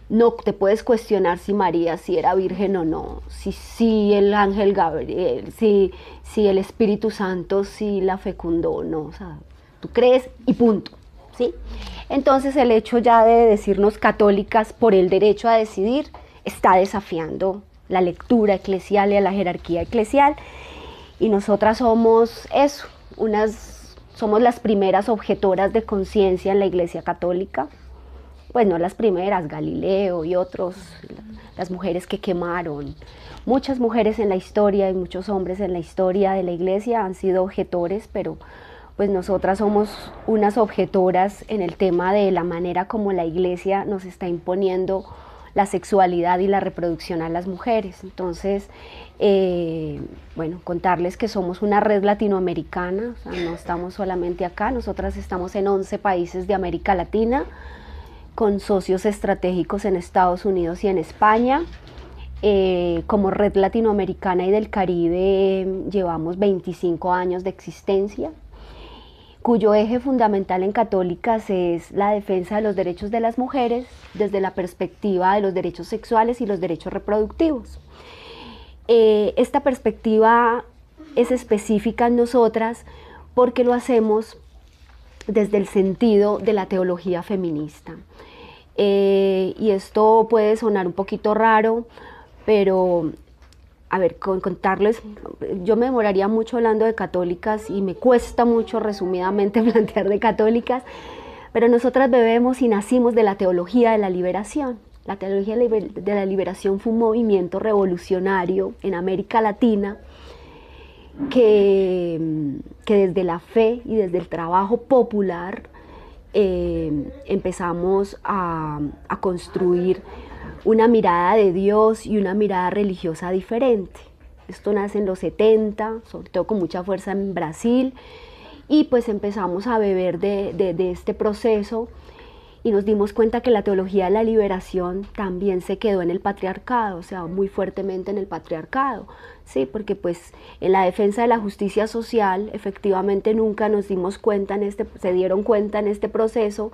no te puedes cuestionar si María si era virgen o no, si, si el ángel Gabriel, si, si el Espíritu Santo si la fecundó o no, o sea, tú crees y punto, ¿sí? Entonces el hecho ya de decirnos católicas por el derecho a decidir está desafiando la lectura eclesial y a la jerarquía eclesial. Y nosotras somos eso, unas, somos las primeras objetoras de conciencia en la Iglesia Católica. Pues no las primeras, Galileo y otros, las mujeres que quemaron. Muchas mujeres en la historia y muchos hombres en la historia de la Iglesia han sido objetores, pero pues nosotras somos unas objetoras en el tema de la manera como la Iglesia nos está imponiendo la sexualidad y la reproducción a las mujeres. Entonces, eh, bueno, contarles que somos una red latinoamericana, no estamos solamente acá, nosotras estamos en 11 países de América Latina, con socios estratégicos en Estados Unidos y en España. Eh, como red latinoamericana y del Caribe llevamos 25 años de existencia cuyo eje fundamental en Católicas es la defensa de los derechos de las mujeres desde la perspectiva de los derechos sexuales y los derechos reproductivos. Eh, esta perspectiva es específica en nosotras porque lo hacemos desde el sentido de la teología feminista. Eh, y esto puede sonar un poquito raro, pero a ver, con, contarles, yo me demoraría mucho hablando de católicas y me cuesta mucho resumidamente [LAUGHS] plantear de católicas, pero nosotras bebemos y nacimos de la teología de la liberación. La teología de la liberación fue un movimiento revolucionario en América Latina que, que desde la fe y desde el trabajo popular eh, empezamos a, a construir una mirada de Dios y una mirada religiosa diferente. Esto nace en los 70, sobre todo con mucha fuerza en Brasil, y pues empezamos a beber de, de, este proceso y nos dimos cuenta que la teología de la liberación también se quedó en el patriarcado, o sea, muy fuertemente en el patriarcado, sí, porque pues en la defensa de la justicia social efectivamente nunca nos dimos cuenta en este, se dieron cuenta en este proceso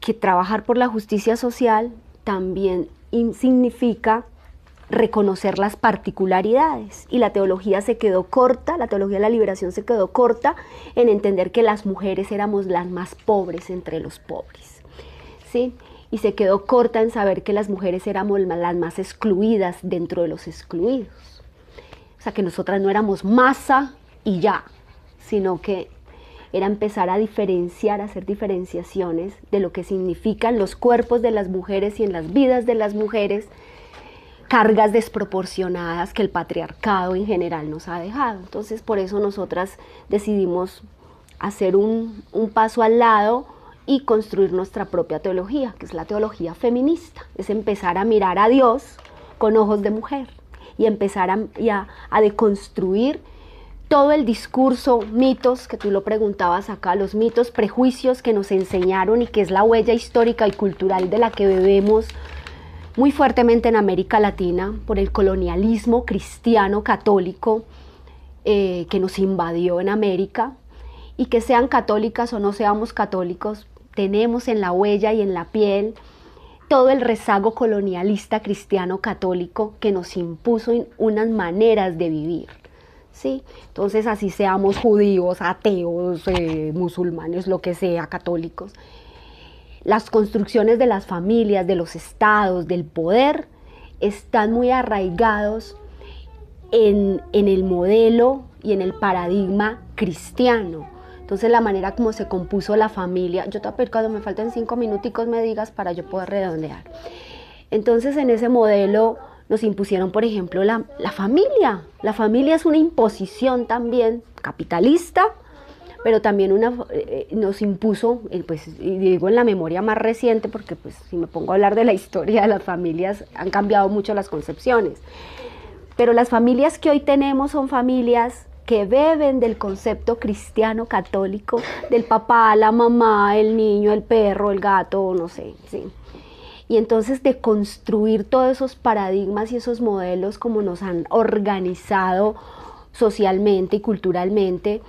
que trabajar por la justicia social también significa reconocer las particularidades. Y la teología se quedó corta, la teología de la liberación se quedó corta en entender que las mujeres éramos las más pobres entre los pobres. ¿sí? Y se quedó corta en saber que las mujeres éramos las más excluidas dentro de los excluidos. O sea, que nosotras no éramos masa y ya, sino que era empezar a diferenciar, a hacer diferenciaciones de lo que significan los cuerpos de las mujeres y en las vidas de las mujeres, cargas desproporcionadas que el patriarcado en general nos ha dejado. Entonces, por eso nosotras decidimos hacer un, un paso al lado y construir nuestra propia teología, que es la teología feminista. Es empezar a mirar a Dios con ojos de mujer y empezar a, a, a deconstruir todo el discurso, mitos, que tú lo preguntabas acá, los mitos, prejuicios que nos enseñaron y que es la huella histórica y cultural de la que bebemos muy fuertemente en América Latina por el colonialismo cristiano católico eh, que nos invadió en América y que sean católicas o no seamos católicos, tenemos en la huella y en la piel todo el rezago colonialista cristiano católico que nos impuso unas maneras de vivir. ¿Sí? Entonces, así seamos judíos, ateos, eh, musulmanes, lo que sea, católicos. Las construcciones de las familias, de los estados, del poder, están muy arraigados en, en el modelo y en el paradigma cristiano. Entonces la manera como se compuso la familia, yo te cuando me faltan cinco minuticos me digas para yo poder redondear. Entonces en ese modelo nos impusieron, por ejemplo, la, familia. La familia es una imposición también capitalista, pero también una, eh, nos impuso, eh, pues y digo en la memoria más reciente, porque pues si me pongo a hablar de la [LAUGHS] historia de las familias, han cambiado mucho las concepciones. Pero las familias que hoy tenemos son familias que beben del concepto cristiano católico, del papá, la mamá, el niño, el perro, el gato, no sé, sí y entonces de construir todos esos paradigmas y esos modelos como nos han organizado socialmente y culturalmente,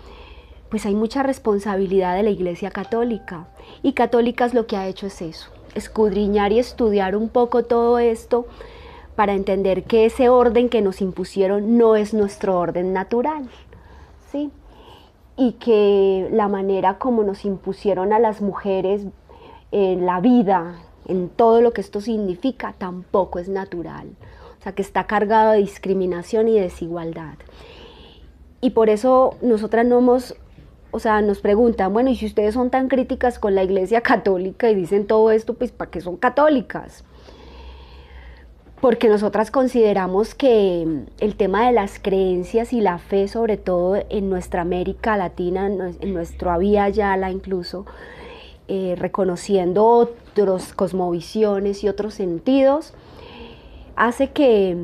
pues hay mucha responsabilidad de la Iglesia Católica. Y Católicas lo que ha hecho es eso, escudriñar y estudiar un poco todo esto para entender que ese orden que nos impusieron no es nuestro orden natural, ¿sí? Y que la manera como nos impusieron a las mujeres en la vida, en todo lo que esto significa, tampoco es natural. O sea, que está cargado de discriminación y desigualdad. Y por eso nosotras no hemos, o sea, nos preguntan, bueno, y si ustedes son tan críticas con la Iglesia Católica y dicen todo esto, pues ¿para qué son católicas? Porque nosotras consideramos que el tema de las creencias y la fe, sobre todo en nuestra América Latina, en nuestro Avia Yala incluso, eh, reconociendo otros cosmovisiones y otros sentidos, hace que,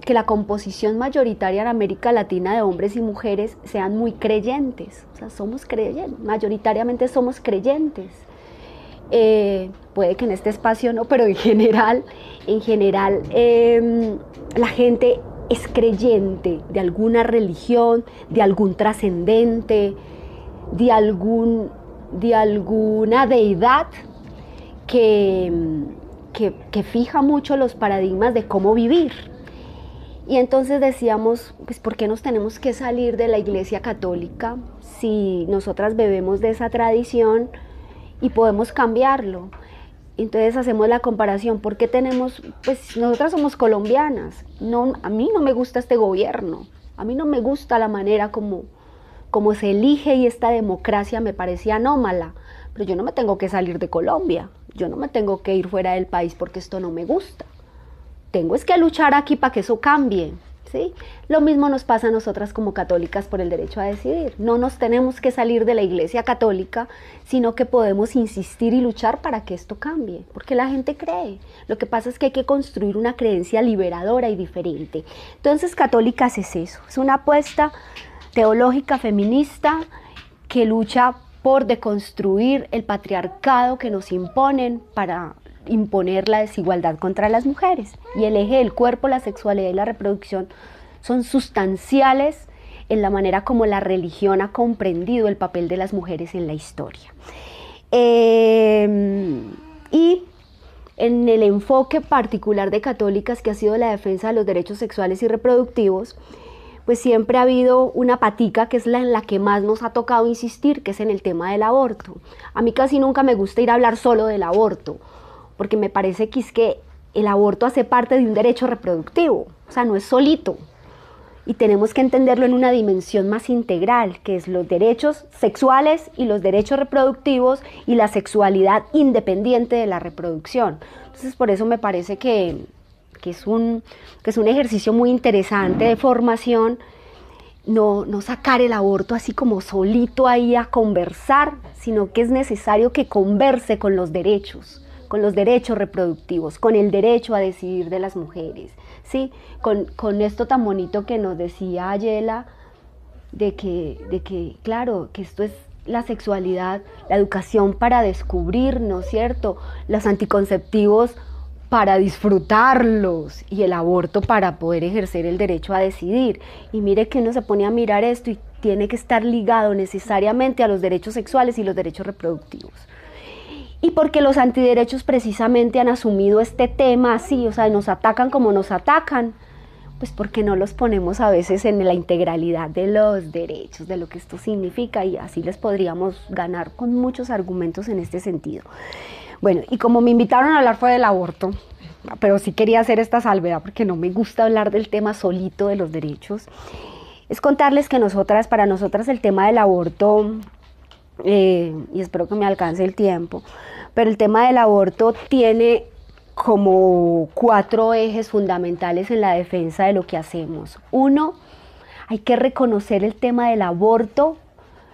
que la composición mayoritaria en América Latina de hombres y mujeres sean muy creyentes. O sea, somos creyentes, mayoritariamente somos creyentes. Eh, puede que en este espacio no, pero en general, en general em, la gente es creyente de alguna religión, de algún trascendente, de algún de alguna deidad que, que, fija mucho los paradigmas de cómo vivir. Y entonces decíamos, pues ¿por qué nos tenemos que salir de la Iglesia Católica si nosotras bebemos de esa tradición y podemos cambiarlo? Entonces hacemos la comparación, ¿por qué tenemos, pues nosotras somos colombianas, no, a mí no me gusta este gobierno, a mí no me gusta la manera como, como se elige y esta democracia me parecía anómala, pero yo no me tengo que salir de Colombia, yo no me tengo que ir fuera del país porque esto no me gusta. Tengo es que luchar aquí para que eso cambie. ¿sí? Lo mismo nos pasa a nosotras como católicas por el derecho a decidir. No nos tenemos que salir de la iglesia católica, sino que podemos insistir y luchar para que esto cambie, porque la gente cree. Lo que pasa es que hay que construir una creencia liberadora y diferente. Entonces, católicas es eso, es una apuesta teológica feminista que lucha por deconstruir el patriarcado que nos imponen para imponer la desigualdad contra las mujeres. Y el eje del cuerpo, la sexualidad y la reproducción son sustanciales en la manera como la religión ha comprendido el papel de las mujeres en la historia. Eh, y en el enfoque particular de católicas que ha sido la defensa de los derechos sexuales y reproductivos, pues siempre ha habido una patica que es la en la que más nos ha tocado insistir, que es en el tema del aborto. A mí casi nunca me gusta ir a hablar solo del aborto, porque me parece que es que el aborto hace parte de un derecho reproductivo, o sea, no es solito. Y tenemos que entenderlo en una dimensión más integral, que es los derechos sexuales y los derechos reproductivos y la sexualidad independiente de la reproducción. Entonces, por eso me parece que, que es, un, que es un ejercicio muy interesante de formación, no, no sacar el aborto así como solito ahí a conversar, sino que es necesario que converse con los derechos, con los derechos reproductivos, con el derecho a decidir de las mujeres, ¿sí? Con, con esto tan bonito que nos decía Ayela, de que, de que, claro, que esto es la sexualidad, la educación para descubrir, ¿no es cierto? Los anticonceptivos para disfrutarlos y el aborto para poder ejercer el derecho a decidir. Y mire que uno se pone a mirar esto y tiene que estar ligado necesariamente a los derechos sexuales y los derechos reproductivos. Y porque los antiderechos precisamente han asumido este tema así, o sea, nos atacan como nos atacan, pues porque no los ponemos a veces en la integralidad de los derechos, de lo que esto significa y así les podríamos ganar con muchos argumentos en este sentido. Bueno, y como me invitaron a hablar fue del aborto, pero sí quería hacer esta salvedad porque no me gusta hablar del tema solito de los derechos, es contarles que nosotras, para nosotras el tema del aborto, eh, y espero que me alcance el tiempo, pero el tema del aborto tiene como cuatro ejes fundamentales en la defensa de lo que hacemos. Uno, hay que reconocer el tema del aborto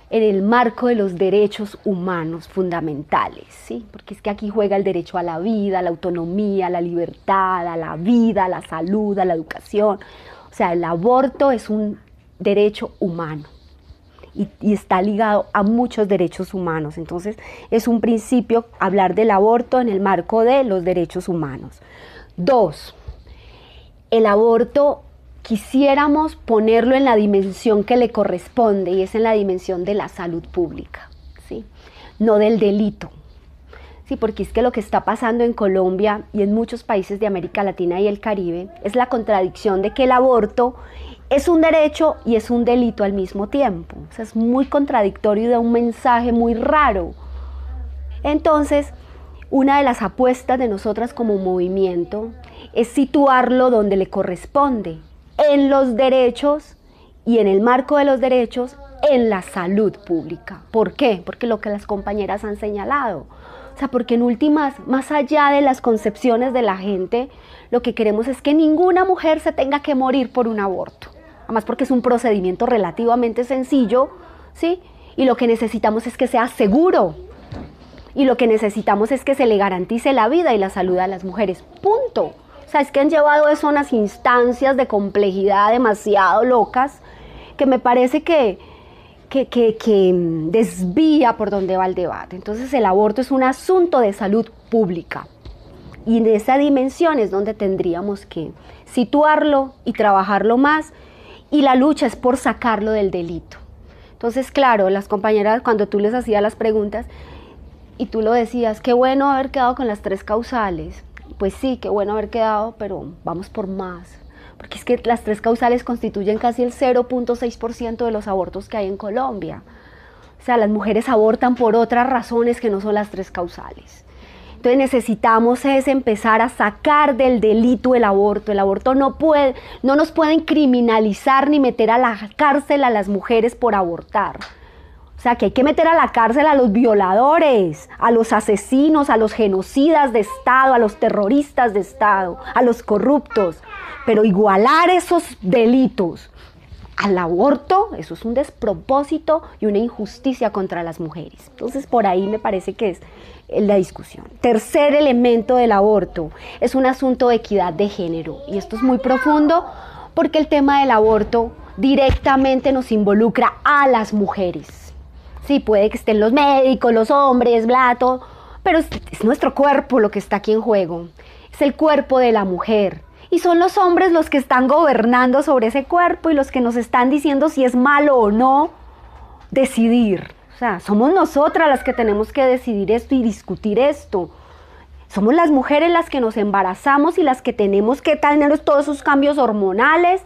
en el marco de los derechos humanos fundamentales, ¿sí? Porque es que aquí juega el derecho a la vida, la autonomía, la libertad, a la vida, a la salud, a la educación. O sea, el aborto es un derecho humano y está ligado a muchos derechos humanos. Entonces, es un principio hablar del aborto en el marco de los derechos humanos. Dos, el aborto quisiéramos ponerlo en la dimensión que le corresponde y es en la dimensión de la salud pública, ¿sí? no del delito. Sí, porque es que lo que está pasando en Colombia y en muchos países de América Latina y el Caribe es la contradicción de que el aborto es un derecho y es un delito al mismo tiempo. Es muy contradictorio y da un mensaje muy raro. Entonces, una de las apuestas de nosotras como movimiento es situarlo donde le corresponde, en los derechos y en el marco de los derechos en la salud pública. ¿Por qué? Porque lo que las compañeras han señalado. O sea, porque en últimas, más allá de las concepciones de la gente, lo que queremos es que ninguna mujer se tenga que morir por un aborto. Además porque es un procedimiento relativamente sencillo, ¿sí? Y lo que necesitamos es que sea seguro. Y lo que necesitamos es que se le garantice la vida y la salud a las mujeres. Punto. O sea, es que han llevado eso a unas instancias de complejidad demasiado locas que me parece que, que, que, que, desvía por donde va el debate. Entonces el aborto es un asunto de salud pública. Y en esa dimensión es donde tendríamos que situarlo y trabajarlo más. Y la lucha es por sacarlo del delito. Entonces, claro, las compañeras, cuando tú les hacías las preguntas y tú lo decías, qué bueno haber quedado con las tres causales pues sí, qué bueno haber quedado, pero vamos por más. Porque es que las tres causales constituyen casi el 0.6% de los abortos que hay en Colombia. O sea, las mujeres abortan por otras razones que no son las tres causales. Entonces necesitamos es empezar a sacar del delito el aborto. El aborto no puede, no nos pueden criminalizar ni meter a la cárcel a las mujeres por abortar. O sea, que hay que meter a la cárcel a los violadores, a los asesinos, a los genocidas de Estado, a los terroristas de Estado, a los corruptos. Pero igualar esos delitos al aborto, eso es un despropósito y una injusticia contra las mujeres. Entonces, por ahí me parece que es la discusión. Tercer elemento del aborto es un asunto de equidad de género. Y esto es muy profundo porque el tema del aborto directamente nos involucra a las mujeres. Sí, puede que estén los médicos, los hombres, blato, pero es, es nuestro cuerpo lo que está aquí en juego. Es el cuerpo de la mujer. Y son los hombres los que están gobernando sobre ese cuerpo y los que nos están diciendo si es malo o no decidir. O sea, somos nosotras las que tenemos que decidir esto y discutir esto. Somos las mujeres las que nos embarazamos y las que tenemos que tener todos esos cambios hormonales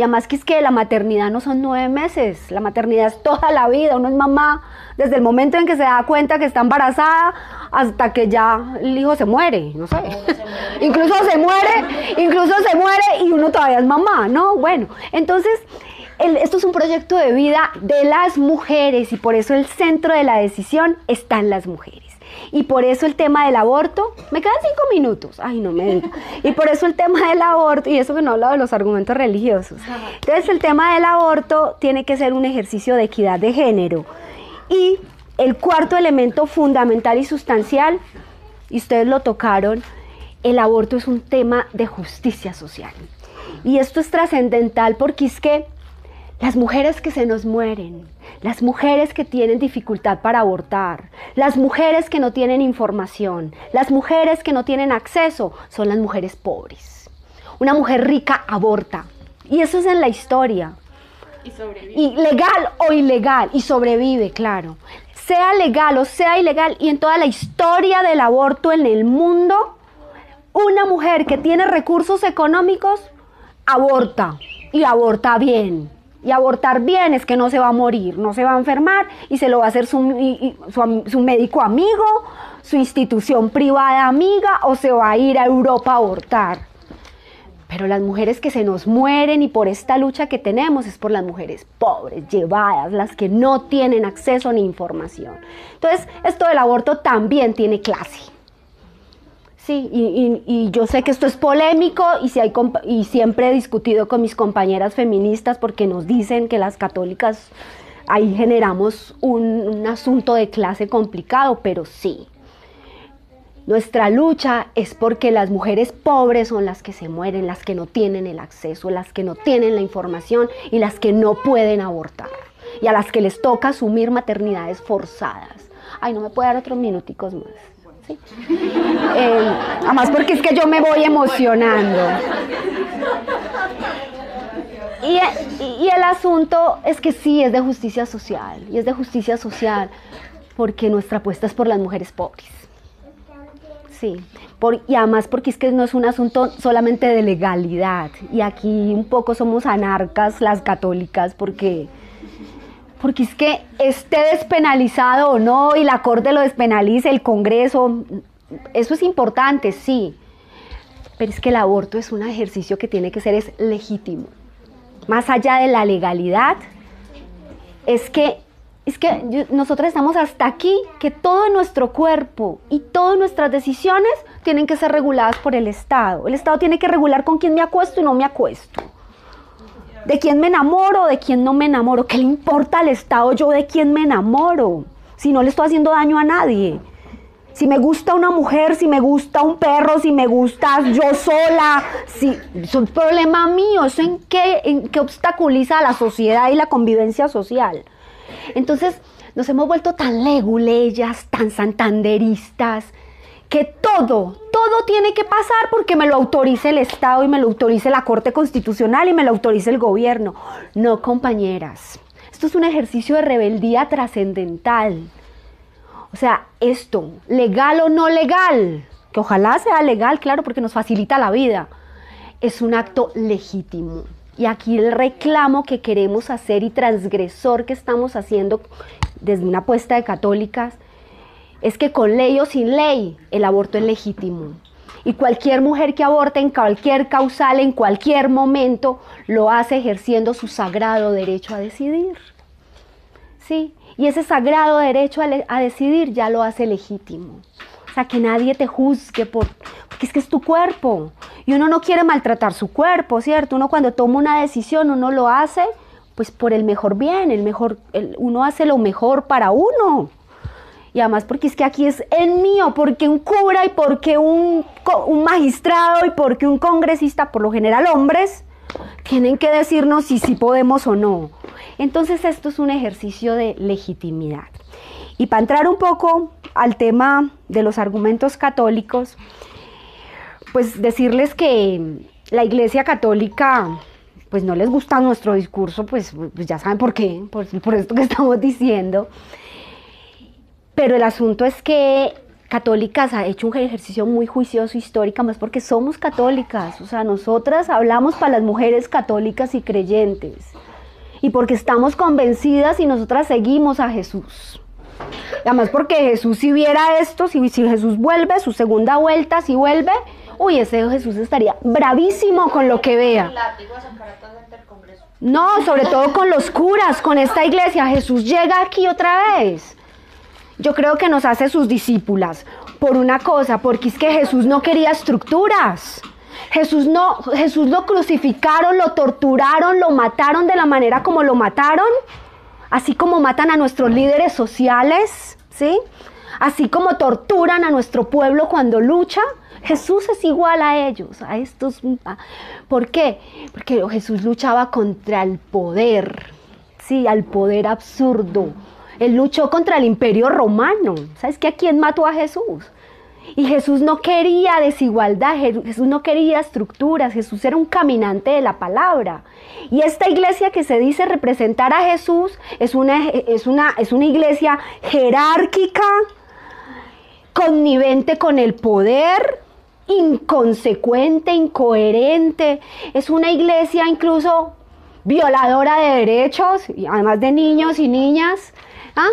y además que es que la maternidad no son nueve meses, la maternidad es toda la vida, uno es mamá desde el momento en que se da cuenta que está embarazada hasta que ya el hijo se muere, no sé. [LAUGHS] incluso se muere, incluso se muere y uno todavía es mamá, ¿no? Bueno, entonces esto es un proyecto de vida de las mujeres y por eso el centro de la decisión está en las mujeres. Y por eso el tema del aborto, me quedan cinco minutos, ay no me digo. [LAUGHS] Y por eso el tema del aborto, y eso que no hablo de los argumentos religiosos. Entonces el tema del aborto tiene que ser un ejercicio de equidad de género. Y el cuarto elemento fundamental y sustancial, y ustedes lo tocaron, el aborto es un tema de justicia social. Y esto es trascendental porque es que las mujeres que se nos mueren, las mujeres que tienen dificultad para abortar, las mujeres que no tienen información, las mujeres que no tienen acceso, son las mujeres pobres. Una mujer rica aborta. Y eso es en la historia. Y sobrevive. Y legal o ilegal. Y sobrevive, claro. Sea legal o sea ilegal. Y en toda la historia del aborto en el mundo, una mujer que tiene recursos económicos aborta. Y aborta bien. Y abortar bien es que no se va a morir, no se va a enfermar y se lo va a hacer su, su, médico amigo, su institución privada amiga o se va a ir a Europa a abortar. Pero las mujeres que se nos mueren y por esta lucha que tenemos es por las mujeres pobres, llevadas, las que no tienen acceso ni información. Entonces, esto del aborto también tiene clase. Sí, y, yo sé que esto es polémico y, si hay, y siempre he discutido con mis compañeras feministas porque nos dicen que las católicas ahí generamos un, un asunto de clase complicado, pero sí. Nuestra lucha es porque las mujeres pobres son las que se mueren, las que no tienen el acceso, las que no tienen la información y las que no pueden abortar. Y a las que les toca asumir maternidades forzadas. Ay, no me puede dar otros minuticos más. Eh, además porque es que yo me voy emocionando. Y, el asunto es que sí, es de justicia social. Y es de justicia social porque nuestra apuesta es por las mujeres pobres. Sí, por, y además porque es que no es un asunto solamente de legalidad. Y aquí un poco somos anarcas las católicas porque porque es que esté despenalizado o no y la Corte lo despenalice, el Congreso, eso es importante, sí. Pero es que el aborto es un ejercicio que tiene que ser es legítimo. Más allá de la legalidad, es que, es que nosotros estamos hasta aquí, que todo nuestro cuerpo y todas nuestras decisiones tienen que ser reguladas por el Estado. El Estado tiene que regular con quién me acuesto y no me acuesto de quién me enamoro, de quién no me enamoro. ¿Qué le importa al Estado yo de quién me enamoro? Si no le estoy haciendo daño a nadie. Si me gusta una mujer, si me gusta un perro, si me gusta yo sola, si, es un problema mío, eso en qué, en qué obstaculiza la sociedad y la convivencia social. Entonces, nos hemos vuelto tan leguleyas, tan santanderistas, que todo, todo tiene que pasar porque me lo autorice el Estado y me lo autorice la Corte Constitucional y me lo autorice el gobierno. No, compañeras. Esto es un ejercicio de rebeldía trascendental. O sea, esto, legal o no legal, que ojalá sea legal, claro, porque nos facilita la vida, es un acto legítimo. Y aquí el reclamo que queremos hacer y transgresor que estamos haciendo desde una apuesta de católicas es que con ley o sin ley el aborto es legítimo. Y cualquier mujer que aborte en cualquier causal, en cualquier momento, lo hace ejerciendo su sagrado derecho a decidir. ¿Sí? Y ese sagrado derecho a, decidir ya lo hace legítimo. O sea, que nadie te juzgue por, porque es que es tu cuerpo. Y uno no quiere maltratar su cuerpo, ¿cierto? Uno cuando toma una decisión, uno lo hace pues por el mejor bien, el mejor, uno hace lo mejor para uno. Y además porque es que aquí es en mío, porque un cura y porque un, un magistrado y porque un congresista, por lo general hombres, tienen que decirnos si sí podemos o no. Entonces esto es un ejercicio de legitimidad. Y para entrar un poco al tema de los argumentos católicos, pues decirles que la Iglesia Católica pues no les gusta nuestro discurso, pues, pues ya saben por qué, por esto que [LAUGHS] estamos diciendo. Pero el asunto es que Católicas ha hecho un ejercicio muy juicioso histórico, más porque somos católicas, o sea, nosotras hablamos para las mujeres católicas y creyentes, y porque estamos convencidas y nosotras seguimos a Jesús. Además porque Jesús si viera esto, si, si Jesús vuelve, su segunda vuelta, si vuelve, uy, ese Jesús estaría bravísimo con lo que vea. No, sobre todo con los curas, con esta iglesia. Jesús llega aquí otra vez. Yo creo que nos hace sus discípulas por una cosa, porque es que Jesús no quería estructuras. Jesús no, Jesús lo crucificaron, lo torturaron, lo mataron de la manera como lo mataron, así como matan a nuestros líderes sociales, ¿sí? Así como torturan a nuestro pueblo cuando lucha, Jesús es igual a ellos, a estos. ¿Por qué? Porque Jesús luchaba contra el poder, sí, al poder absurdo. Él luchó contra el imperio romano. ¿Sabes qué? ¿A quién mató a Jesús? Y Jesús no quería desigualdad, Je- Jesús no quería estructuras, Jesús era un caminante de la palabra. Y esta iglesia que se dice representar a Jesús es una, es una, es una iglesia jerárquica, connivente con el poder, inconsecuente, incoherente. Es una iglesia incluso violadora de derechos, además de niños y niñas. ¿Ah?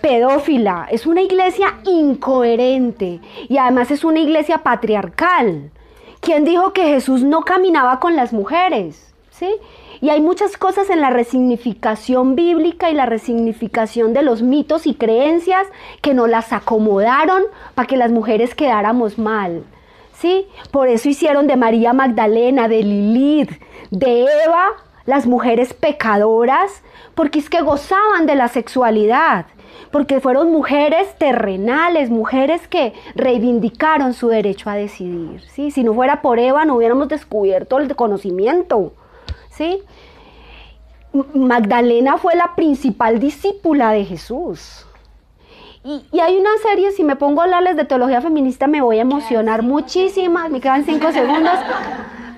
Pedófila. Es una iglesia incoherente y además es una iglesia patriarcal. ¿Quién dijo que Jesús no caminaba con las mujeres? ¿Sí? Y hay muchas cosas en la resignificación bíblica y la resignificación de los mitos y creencias que nos las acomodaron para que las mujeres quedáramos mal. ¿Sí? Por eso hicieron de María Magdalena, de Lilith, de Eva, las mujeres pecadoras, porque es que gozaban de la sexualidad, porque fueron mujeres terrenales, mujeres que reivindicaron su derecho a decidir. ¿sí? Si no fuera por Eva, no hubiéramos descubierto el conocimiento. ¿sí? Magdalena fue la principal discípula de Jesús. Y, y hay una serie, si me pongo a hablarles de teología feminista, me voy a emocionar muchísimas, me quedan cinco segundos.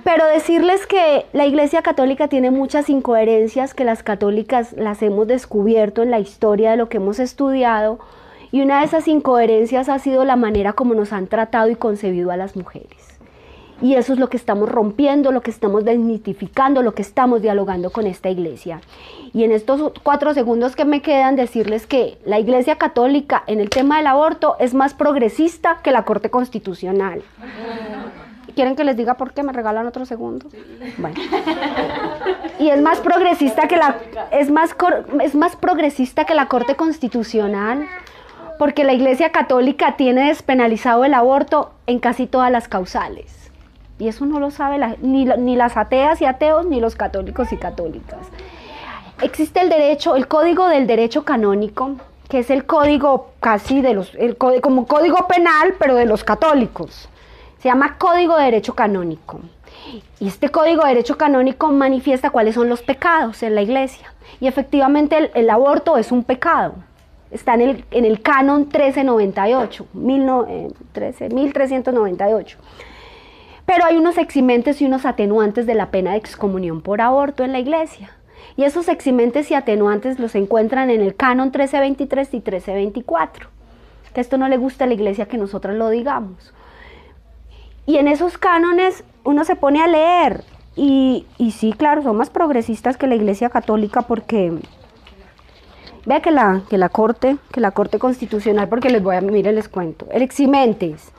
Pero decirles que la Iglesia Católica tiene muchas incoherencias que las católicas las hemos descubierto en la historia de lo que hemos estudiado. Y una de esas incoherencias ha sido la manera como nos han tratado y concebido a las mujeres. Y eso es lo que estamos rompiendo, lo que estamos desmitificando, lo que estamos dialogando con esta iglesia. Y en estos cuatro segundos que me quedan, decirles que la iglesia católica en el tema del aborto es más progresista que la Corte Constitucional. ¿Quieren que les diga por qué? ¿Me regalan otro segundo? Bueno. Y es más progresista que la es más cor- es más progresista que la Corte Constitucional porque la Iglesia Católica tiene despenalizado el aborto en casi todas las causales. Y eso no lo sabe la- ni, ni las ateas y ateos ni los católicos y católicas. Existe el derecho, el código del derecho canónico, que es el código casi de los, el código, como código penal, pero de los católicos. Se llama Código de Derecho Canónico. Y este Código de Derecho Canónico manifiesta cuáles son los pecados en la iglesia. Y efectivamente el, aborto es un pecado. Está en el, en el canon 1398, mil no- eh, 13, 1398. Pero hay unos eximentes y unos atenuantes de la pena de excomunión por aborto en la iglesia. Y esos eximentes y atenuantes los encuentran en el canon 1323 y 1324. Que esto no le gusta a la iglesia que nosotras lo digamos. Y en esos cánones uno se pone a leer. Y, y sí, claro, son más progresistas que la iglesia católica porque Vea que la, que la Corte, que la Corte Constitucional, porque les voy a, miren, les cuento. El eximentes.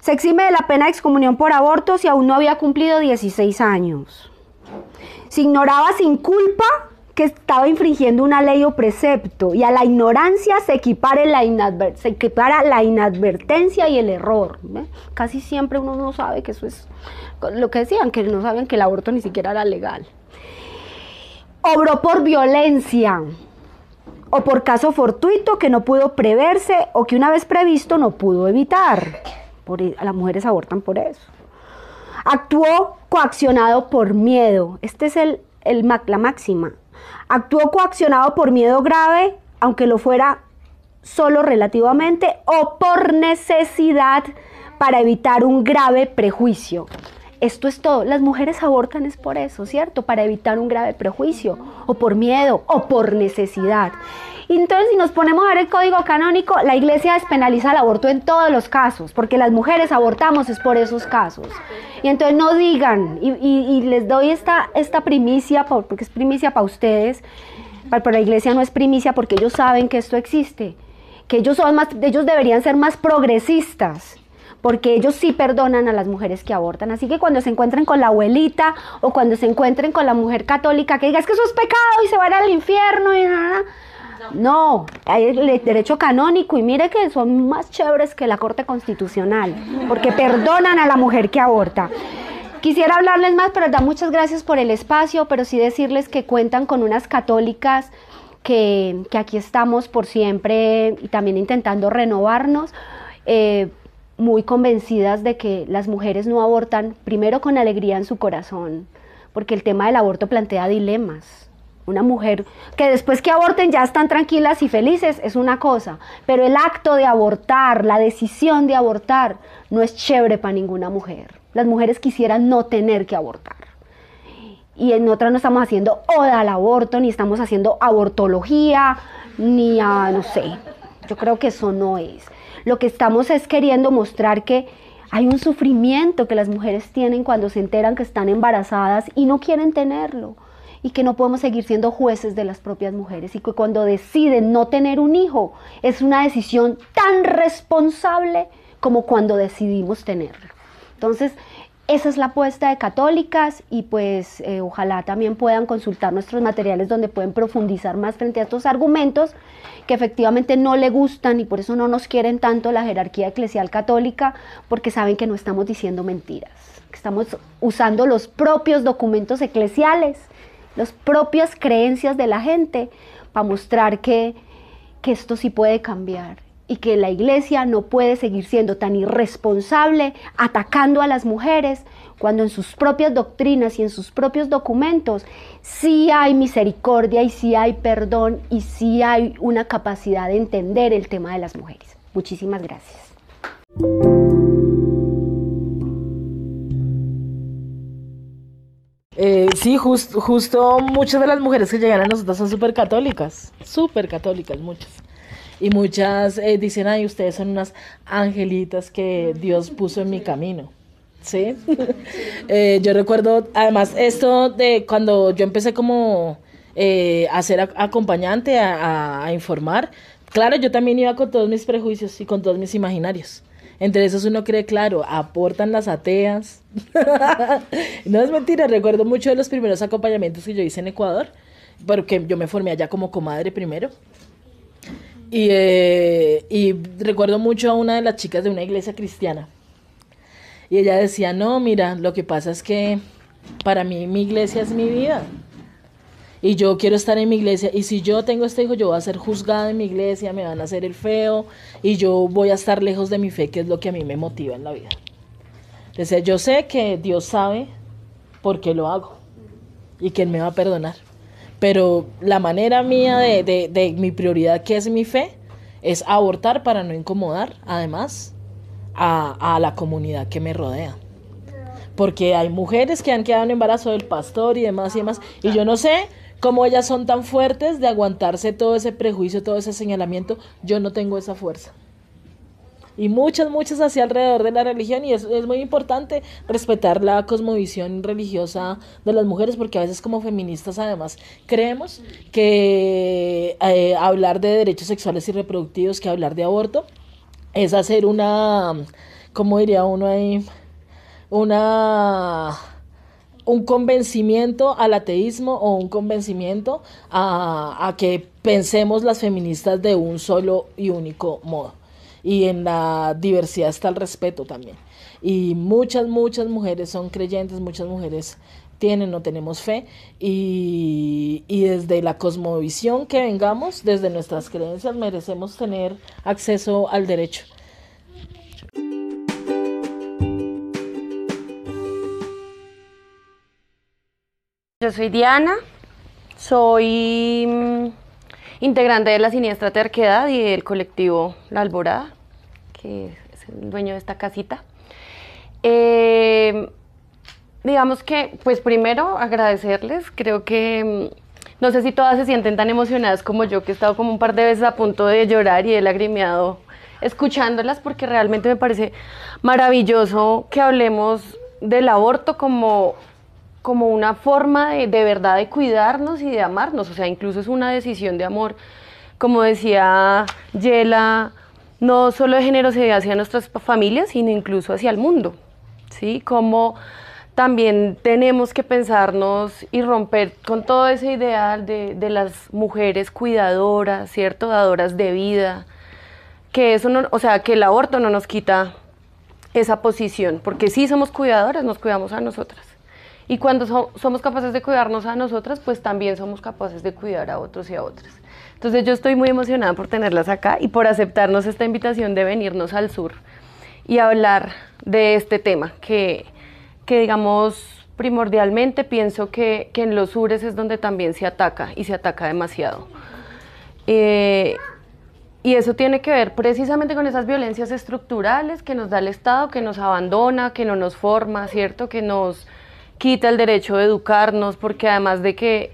Se exime de la pena de excomunión por aborto si aún no había cumplido 16 años. Se ignoraba sin culpa que estaba infringiendo una ley o precepto y a la ignorancia se equipara la, inadvertencia y el error. Casi siempre uno no sabe que eso es lo que decían, que no sabían que el aborto ni siquiera era legal. Obró por violencia o por caso fortuito que no pudo preverse o que una vez previsto no pudo evitar. E- las mujeres abortan por eso. Actuó coaccionado por miedo. Este es el, el la máxima. Actuó coaccionado por miedo grave, aunque lo fuera solo relativamente, o por necesidad para evitar un grave prejuicio. Esto es todo. Las mujeres abortan es por eso, ¿cierto? Para evitar un grave prejuicio, o por miedo, o por necesidad. Entonces, si nos ponemos a ver el código canónico, la iglesia despenaliza el aborto en todos los casos, porque las mujeres abortamos es por esos casos. Y entonces no digan, y, les doy esta, esta primicia, por- porque es primicia para ustedes, para, para la iglesia no es primicia porque ellos saben que esto existe, que ellos, son más, ellos deberían ser más progresistas, porque ellos sí perdonan a las mujeres que abortan. Así que cuando se encuentren con la abuelita o cuando se encuentren con la mujer católica que diga es que eso es pecado y se van al infierno y nada. No, hay el derecho canónico y mire que son más chéveres que la Corte Constitucional, porque perdonan a la mujer que aborta. Quisiera hablarles más, pero da muchas gracias por el espacio, pero sí decirles que cuentan con unas católicas que, que aquí estamos por siempre y también intentando renovarnos, eh, muy convencidas de que las mujeres no abortan, primero con alegría en su corazón, porque el tema del aborto plantea dilemas. Una mujer que después que aborten ya están tranquilas y felices es una cosa, pero el acto de abortar, la decisión de abortar, no es chévere para ninguna mujer. Las mujeres quisieran no tener que abortar. Y en otra no estamos haciendo oda al aborto, ni estamos haciendo abortología, ni a, no sé, yo creo que eso no es. Lo que estamos es queriendo mostrar que hay un sufrimiento que las mujeres tienen cuando se enteran que están embarazadas y no quieren tenerlo. Y que no podemos seguir siendo jueces de las propias mujeres. Y que cuando deciden no tener un hijo es una decisión tan responsable como cuando decidimos tenerlo. Entonces, esa es la apuesta de católicas y pues eh, ojalá también puedan consultar nuestros materiales donde pueden profundizar más frente a estos argumentos que efectivamente no le gustan y por eso no nos quieren tanto la jerarquía eclesial católica porque saben que no estamos diciendo mentiras, que estamos usando los propios documentos eclesiales, las propias creencias de la gente para mostrar que, que esto sí puede cambiar y que la iglesia no puede seguir siendo tan irresponsable atacando a las mujeres cuando en sus propias doctrinas y en sus propios documentos sí hay misericordia y sí hay perdón y sí hay una capacidad de entender el tema de las mujeres. Muchísimas gracias. Eh, sí, jus- justo muchas de las mujeres que llegan a nosotros son súper católicas, súper católicas, muchas. Y muchas eh, dicen, ay, ustedes son unas angelitas que Dios puso en mi camino. ¿Sí? [LAUGHS] Eh, yo recuerdo, además, esto de cuando yo empecé como eh, a ser ac- acompañante, a, a- a informar, claro, yo también iba con todos mis prejuicios y con todos mis imaginarios. Entre esos uno cree, claro, aportan las ateas. [LAUGHS] no es mentira, recuerdo mucho de los primeros acompañamientos que yo hice en Ecuador, porque yo me formé allá como comadre primero. Y, eh, y recuerdo mucho a una de las chicas de una iglesia cristiana. Y ella decía, no, mira, lo que pasa es que para mí mi iglesia es mi vida. Y yo quiero estar en mi iglesia. Y si yo tengo este hijo, yo voy a ser juzgada en mi iglesia, me van a hacer el feo. Y yo voy a estar lejos de mi fe, que es lo que a mí me motiva en la vida. Decía, yo sé que Dios sabe por qué lo hago. Y que Él me va a perdonar. Pero la manera mía de, de, de mi prioridad, que es mi fe, es abortar para no incomodar, además, a, a la comunidad que me rodea. Porque hay mujeres que han quedado en embarazo del pastor y demás y demás. Y yo no sé cómo ellas son tan fuertes de aguantarse todo ese prejuicio, todo ese señalamiento. Yo no tengo esa fuerza. Y muchas, muchas así alrededor de la religión y es, es muy importante respetar la cosmovisión religiosa de las mujeres porque a veces como feministas además creemos que eh, hablar de derechos sexuales y reproductivos, que hablar de aborto, es hacer una, ¿cómo diría uno ahí? Una un convencimiento al ateísmo o un convencimiento a, que pensemos las feministas de un solo y único modo. Y en la diversidad está el respeto también. Y muchas, muchas mujeres son creyentes, muchas mujeres tienen o tenemos fe y, y desde la cosmovisión que vengamos, desde nuestras creencias, merecemos tener acceso al derecho. Yo soy Diana, soy mm, integrante de la Siniestra Terquedad y del colectivo La Alborada, que es el dueño de esta casita. Eh, digamos que, pues primero agradecerles, creo que, mm, no sé si todas se sienten tan emocionadas como yo, que he estado como un par de veces a punto de llorar y he lagrimeado escuchándolas, porque realmente me parece maravilloso que hablemos del aborto como como una forma de, de, verdad de cuidarnos y de amarnos, o sea, incluso es una decisión de amor, como decía Yela, no solo de generosidad hacia nuestras familias, sino incluso hacia el mundo, ¿sí? Como también tenemos que pensarnos y romper con todo ese ideal de, de las mujeres cuidadoras, ¿cierto? Dadoras de vida, que eso no, o sea, que el aborto no nos quita esa posición, porque sí somos cuidadoras, nos cuidamos a nosotras. Y cuando so somos capaces de cuidarnos a nosotras, pues también somos capaces de cuidar a otros y a otras. Entonces yo estoy muy emocionada por tenerlas acá y por aceptarnos esta invitación de venirnos al sur y hablar de este tema que, que digamos, primordialmente pienso que, que, en los sures es donde también se ataca y se ataca demasiado. Eh, y eso tiene que ver precisamente con esas violencias estructurales que nos da el Estado, que nos abandona, que no nos forma, ¿cierto? Que nos quita el derecho de educarnos, porque además de que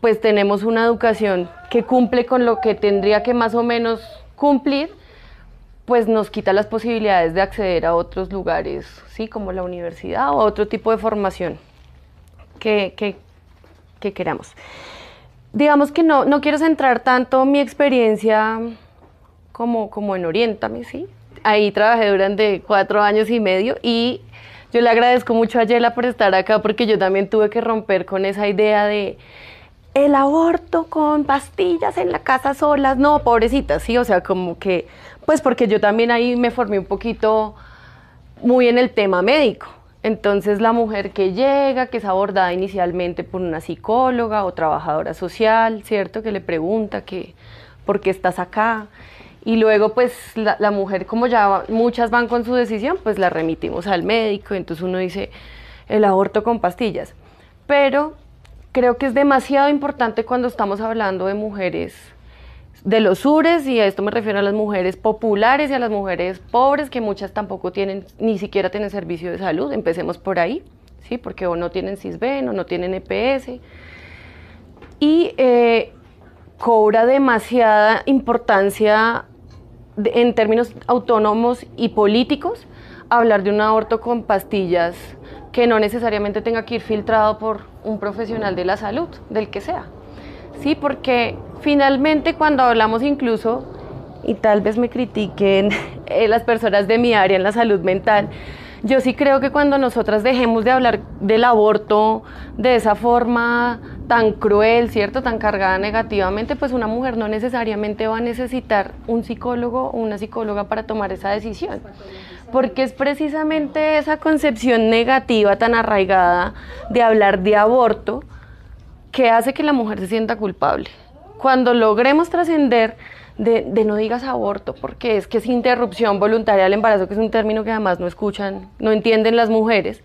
pues tenemos una educación que cumple con lo que tendría que más o menos cumplir, pues nos quita las posibilidades de acceder a otros lugares, ¿sí? como la universidad o otro tipo de formación que, que, que queramos. Digamos que no, no quiero centrar tanto mi experiencia como, como en Oriéntame, ¿sí? Ahí trabajé durante cuatro años y medio y yo le agradezco mucho a Yela por estar acá porque yo también tuve que romper con esa idea de el aborto con pastillas en la casa solas. No, pobrecita, sí, o sea, como que, pues porque yo también ahí me formé un poquito muy en el tema médico. Entonces la mujer que llega, que es abordada inicialmente por una psicóloga o trabajadora social, ¿cierto? Que le pregunta que, ¿por qué estás acá? Y luego, pues, la, mujer, como ya muchas van con su decisión, pues la remitimos al médico. Entonces uno dice, el aborto con pastillas. Pero creo que es demasiado importante cuando estamos hablando de mujeres de los sures, y a esto me refiero a las mujeres populares y a las mujeres pobres, que muchas tampoco tienen, ni siquiera tienen servicio de salud. Empecemos por ahí, ¿sí? Porque o no tienen CISBEN o no tienen EPS. Y eh, cobra demasiada importancia en términos autónomos y políticos, hablar de un aborto con pastillas que no necesariamente tenga que ir filtrado por un profesional de la salud, del que sea. Sí, porque finalmente cuando hablamos incluso, y tal vez me critiquen [LAUGHS] eh, las personas de mi área en la salud mental, yo sí creo que cuando nosotras dejemos de hablar del aborto de esa forma tan cruel, ¿cierto? Tan cargada negativamente, pues una mujer no necesariamente va a necesitar un psicólogo o una psicóloga para tomar esa decisión. Porque es precisamente esa concepción negativa tan arraigada de hablar de aborto que hace que la mujer se sienta culpable. Cuando logremos trascender de, no digas aborto, porque es que es interrupción voluntaria del embarazo, que es un término que además no escuchan, no entienden las mujeres,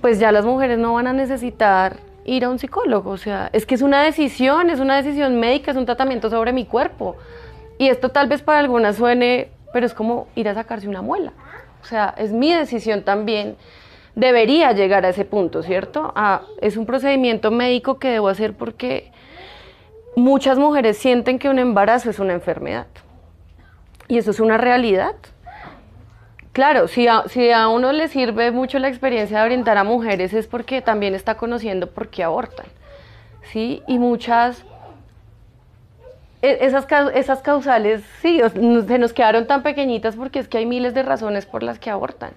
pues ya las mujeres no van a necesitar ir a un psicólogo. O sea, es que es una decisión, es una decisión médica, es un tratamiento sobre mi cuerpo. Y esto tal vez para algunas suene, pero es como ir a sacarse una muela. O sea, es mi decisión también. Debería llegar a ese punto, ¿cierto? Ah, es un procedimiento médico que debo hacer porque muchas mujeres sienten que un embarazo es una enfermedad. Y eso es una realidad. Claro, si a, si a uno le sirve mucho la experiencia de orientar a mujeres es porque también está conociendo por qué abortan. ¿sí? Y muchas, e- esas, esas causales, sí, se nos quedaron tan pequeñitas porque es que hay miles de razones por las que abortan,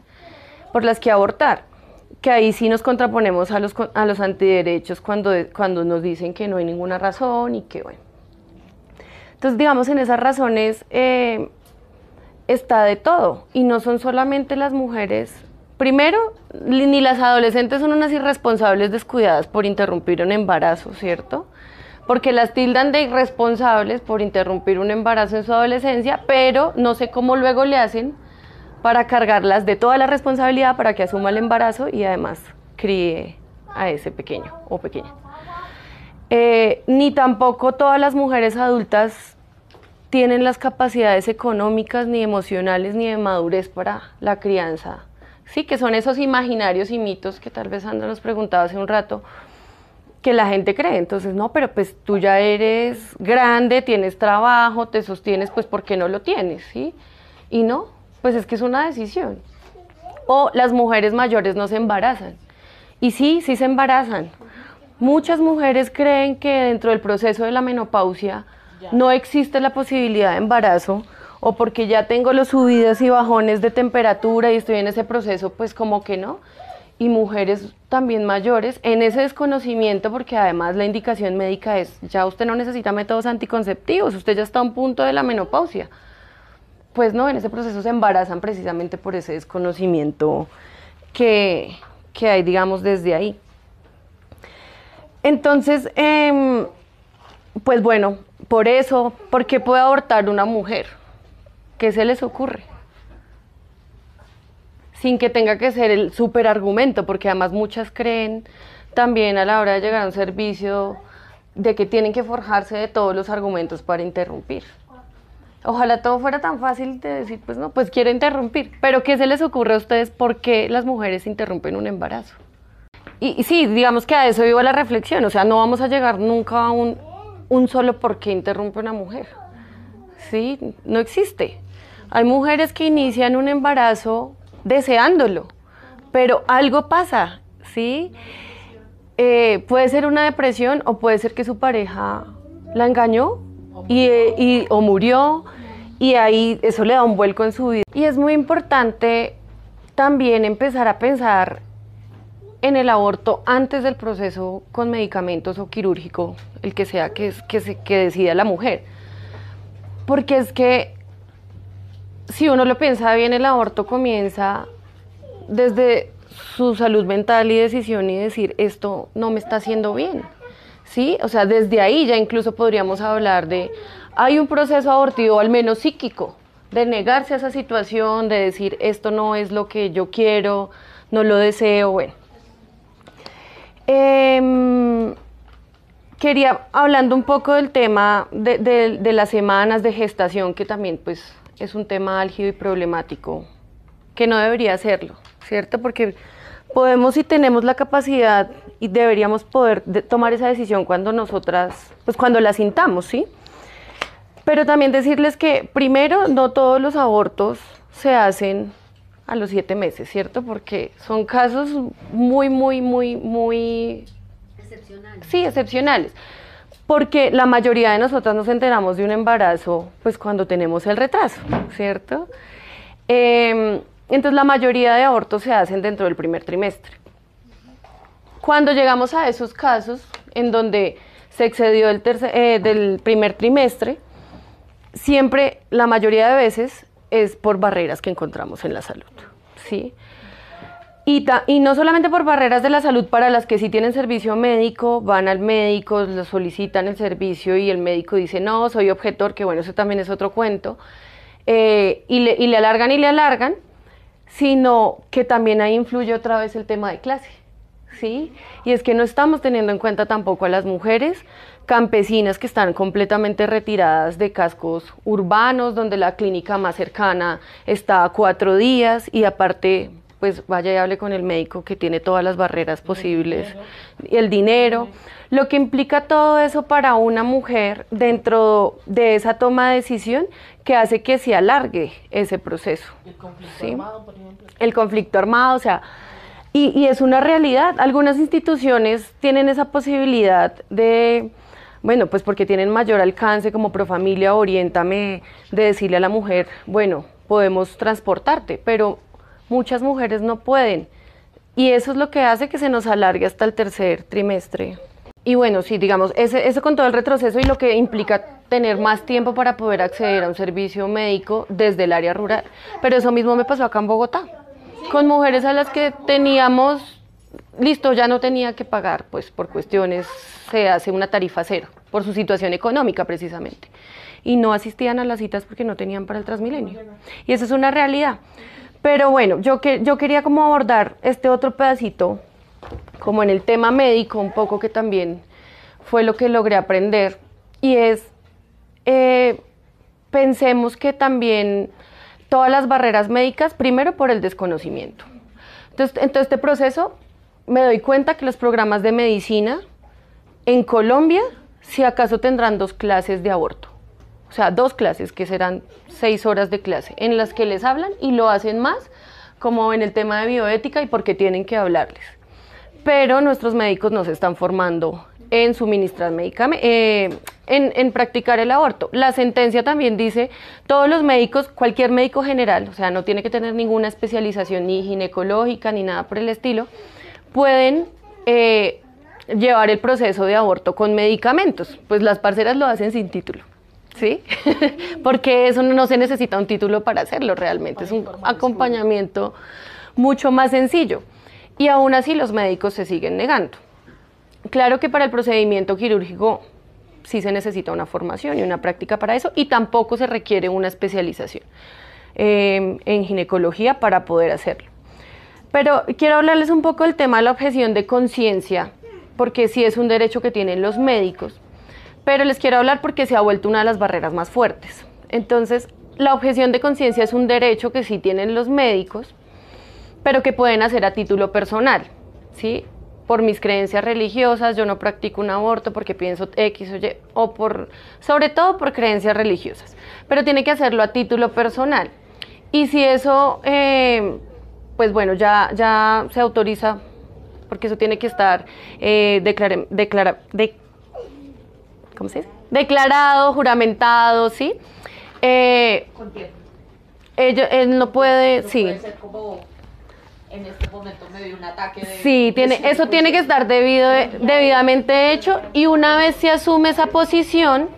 por las que abortar, que ahí sí nos contraponemos a los, a los antiderechos cuando, cuando nos dicen que no hay ninguna razón y que bueno. Entonces, digamos, en esas razones eh, está de todo y no son solamente las mujeres. Primero, ni las adolescentes son unas irresponsables descuidadas por interrumpir un embarazo, ¿cierto? Porque las tildan de irresponsables por interrumpir un embarazo en su adolescencia, pero no sé cómo luego le hacen para cargarlas de toda la responsabilidad para que asuma el embarazo y además críe a ese pequeño o pequeña. Eh, ni tampoco todas las mujeres adultas tienen las capacidades económicas, ni emocionales, ni de madurez para la crianza. Sí, que son esos imaginarios y mitos que tal vez Sandra nos preguntaba hace un rato, que la gente cree. Entonces, no, pero pues tú ya eres grande, tienes trabajo, te sostienes, pues ¿por qué no lo tienes? ¿Sí? Y no, pues es que es una decisión. O las mujeres mayores no se embarazan. Y sí, sí se embarazan. Muchas mujeres creen que dentro del proceso de la menopausia no existe la posibilidad de embarazo o porque ya tengo los subidas y bajones de temperatura y estoy en ese proceso, pues como que no. Y mujeres también mayores en ese desconocimiento porque además la indicación médica es, ya usted no necesita métodos anticonceptivos, usted ya está a un punto de la menopausia. Pues no, en ese proceso se embarazan precisamente por ese desconocimiento que, que hay, digamos, desde ahí. Entonces, em, pues bueno, por eso, ¿por qué puede abortar una mujer? ¿Qué se les ocurre? Sin que tenga que ser el super argumento, porque además muchas creen también a la hora de llegar a un servicio de que tienen que forjarse de todos los argumentos para interrumpir. Ojalá todo fuera tan fácil de decir, pues no, pues quiero interrumpir. Pero ¿qué se les ocurre a ustedes por qué las mujeres interrumpen un embarazo? Y, sí, digamos que a eso iba la reflexión, o sea, no vamos a llegar nunca a un, un solo por qué interrumpe una mujer. Sí, no existe. Hay mujeres que inician un embarazo deseándolo, pero algo pasa, ¿sí? Eh, puede ser una depresión o puede ser que su pareja la engañó eh, y- o murió y ahí eso le da un vuelco en su vida. Y es muy importante también empezar a pensar en el aborto antes del proceso con medicamentos o quirúrgico, el que sea que, que, se, que decida la mujer. Porque es que si uno lo piensa bien, el aborto comienza desde su salud mental y decisión y decir, esto no me está haciendo bien. ¿Sí? O sea, desde ahí ya incluso podríamos hablar de, hay un proceso abortivo al menos psíquico, de negarse a esa situación, de decir, esto no es lo que yo quiero, no lo deseo, bueno. Em, quería, hablando un poco del tema de, las semanas de gestación, que también pues es un tema álgido y problemático, que no debería serlo, ¿cierto? Porque podemos y tenemos la capacidad y deberíamos poder de- tomar esa decisión cuando nosotras, pues cuando la sintamos, ¿sí? Pero también decirles que primero no todos los abortos se hacen a los siete meses, ¿cierto? Porque son casos muy, muy, muy, muy... Sí, excepcionales. Porque la mayoría de nosotras nos enteramos de un embarazo, pues cuando tenemos el retraso, ¿cierto? Em, entonces la mayoría de abortos se hacen dentro del primer trimestre. Cuando llegamos a esos casos en donde se excedió el tercer- eh, del primer trimestre, siempre, la mayoría de veces, es por barreras que encontramos en la salud, ¿sí? Y, ta- y no solamente por barreras de la salud para las que sí tienen servicio médico, van al médico, lo solicitan el servicio y el médico dice, no, soy objetor, que bueno, eso también es otro cuento, eh, y, le, y le alargan y le alargan, sino que también ahí influye otra vez el tema de clase, ¿sí? Y es que no estamos teniendo en cuenta tampoco a las mujeres campesinas que están completamente retiradas de cascos urbanos, donde la clínica más cercana está a cuatro días y aparte pues vaya y hable con el médico que tiene todas las barreras posibles, el dinero, lo que implica todo eso para una mujer dentro de esa toma de decisión que hace que se alargue ese proceso. El conflicto Sí. armado, por ejemplo. El conflicto armado, o sea, y, y es una realidad. Algunas instituciones tienen esa posibilidad de, bueno, pues porque tienen mayor alcance como Profamilia, Oriéntame, de decirle a la mujer, bueno, podemos transportarte, pero muchas mujeres no pueden. Y eso es lo que hace que se nos alargue hasta el tercer trimestre. Y bueno, sí, digamos, eso con todo el retroceso y lo que implica tener más tiempo para poder acceder a un servicio médico desde el área rural. Pero eso mismo me pasó acá en Bogotá, con mujeres a las que teníamos, listo, ya no tenía que pagar, pues por cuestiones, se hace una tarifa cero, por su situación económica precisamente. Y no asistían a las citas porque no tenían para el Transmilenio. Y esa es una realidad. Pero bueno, yo, que, yo quería como abordar este otro pedacito como en el tema médico un poco que también fue lo que logré aprender y es eh, pensemos que también todas las barreras médicas primero por el desconocimiento entonces en todo este proceso me doy cuenta que los programas de medicina en Colombia si acaso tendrán dos clases de aborto o sea dos clases que serán seis horas de clase en las que les hablan y lo hacen más como en el tema de bioética y porque tienen que hablarles pero nuestros médicos no se están formando en suministrar medicamentos, en, en practicar el aborto. La sentencia también dice, todos los médicos, cualquier médico general, o sea, no tiene que tener ninguna especialización ni ginecológica ni nada por el estilo, pueden eh, llevar el proceso de aborto con medicamentos. Pues las parceras lo hacen sin título. ¿Sí? [LAUGHS] Porque eso no se necesita un título para hacerlo realmente, es un acompañamiento mucho más sencillo y aún así los médicos se siguen negando. Claro que para el procedimiento quirúrgico sí se necesita una formación y una práctica para eso y tampoco se requiere una especialización eh, en ginecología para poder hacerlo. Pero quiero hablarles un poco del tema de la objeción de conciencia, porque sí es un derecho que tienen los médicos, pero les quiero hablar porque se ha vuelto una de las barreras más fuertes. Entonces, la objeción de conciencia es un derecho que sí tienen los médicos, pero que pueden hacer a título personal, ¿sí? Por mis creencias religiosas, yo no practico un aborto porque pienso X o Y, o por, sobre todo por creencias religiosas, pero tiene que hacerlo a título personal. Y si eso, eh, pues bueno, ya, ya se autoriza, porque eso tiene que estar eh, declara, declara, de, ¿cómo se dice? declarado, juramentado, ¿sí? Eh, ello- él no puede, sí. Puede ser como en este momento me dio un ataque de... Sí, tiene, eso tiene que estar debido, debidamente hecho y una vez se asume esa posición,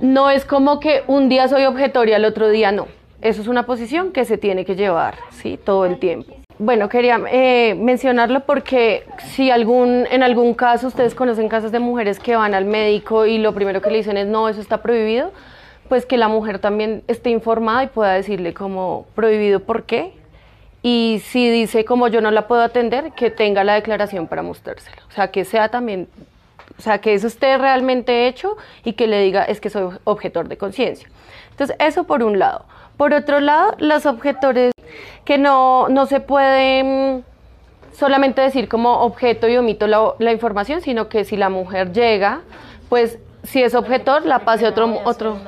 no es como que un día soy objetor y al otro día no. Eso es una posición que se tiene que llevar, ¿sí? Todo el tiempo. Bueno, quería eh, mencionarlo porque si algún, en algún caso ustedes conocen casos de mujeres que van al médico y lo primero que le dicen es no, eso está prohibido, pues que la mujer también esté informada y pueda decirle como prohibido por qué. Y si dice como yo no la puedo atender, que tenga la declaración para mostrársela. O sea, que sea también, o sea, que eso esté realmente hecho y que le diga es que soy objetor de conciencia. Entonces, eso por un lado. Por otro lado, los objetores que no, no se pueden solamente decir como objeto y omito la, información, sino que si la mujer llega, pues si es objetor, la pase otro, otro,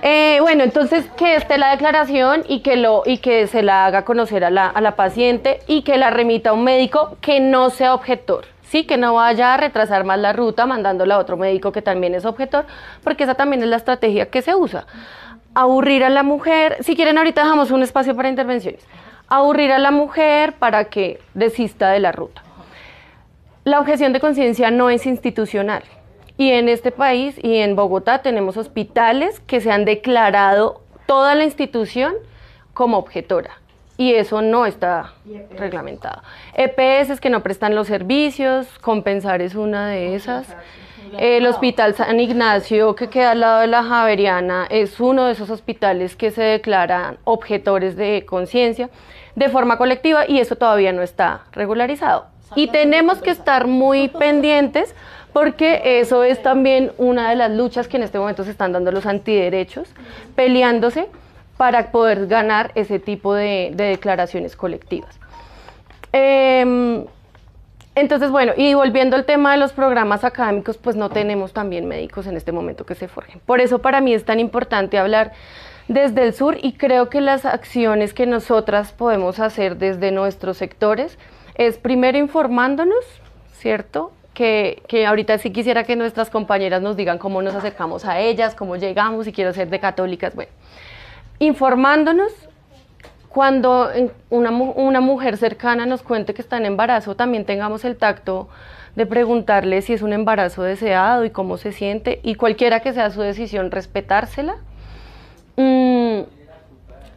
eh, bueno, entonces que esté la declaración y que, lo, y que se la haga conocer a la, a la paciente y que la remita a un médico que no sea objetor. Sí, que no vaya a retrasar más la ruta mandándola a otro médico que también es objetor, porque esa también es la estrategia que se usa. Aburrir a la mujer, si quieren ahorita dejamos un espacio para intervenciones, aburrir a la mujer para que desista de la ruta. La objeción de conciencia no es institucional. Y en este país y en Bogotá tenemos hospitales que se han declarado toda la institución como objetora. Y eso no está reglamentado. EPS que no prestan los servicios, compensar es una de esas. El Hospital San Ignacio, que queda al lado de la Javeriana, es uno de esos hospitales que se declaran objetores de conciencia de forma colectiva y eso todavía no está regularizado. Y tenemos que estar muy [LAUGHS] pendientes porque eso es también una de las luchas que en este momento se están dando los antiderechos, peleándose para poder ganar ese tipo de, de declaraciones colectivas. Em, entonces, bueno, y volviendo al tema de los programas académicos, pues no tenemos también médicos en este momento que se forjen. Por eso para mí es tan importante hablar desde el sur y creo que las acciones que nosotras podemos hacer desde nuestros sectores es primero informándonos, ¿cierto? Que, que, ahorita sí quisiera que nuestras compañeras nos digan cómo nos acercamos a ellas, cómo llegamos, si quiero ser de católicas, bueno, informándonos, cuando una, mujer cercana nos cuente que está en embarazo, también tengamos el tacto de preguntarle si es un embarazo deseado y cómo se siente, y cualquiera que sea su decisión, respetársela. Mm,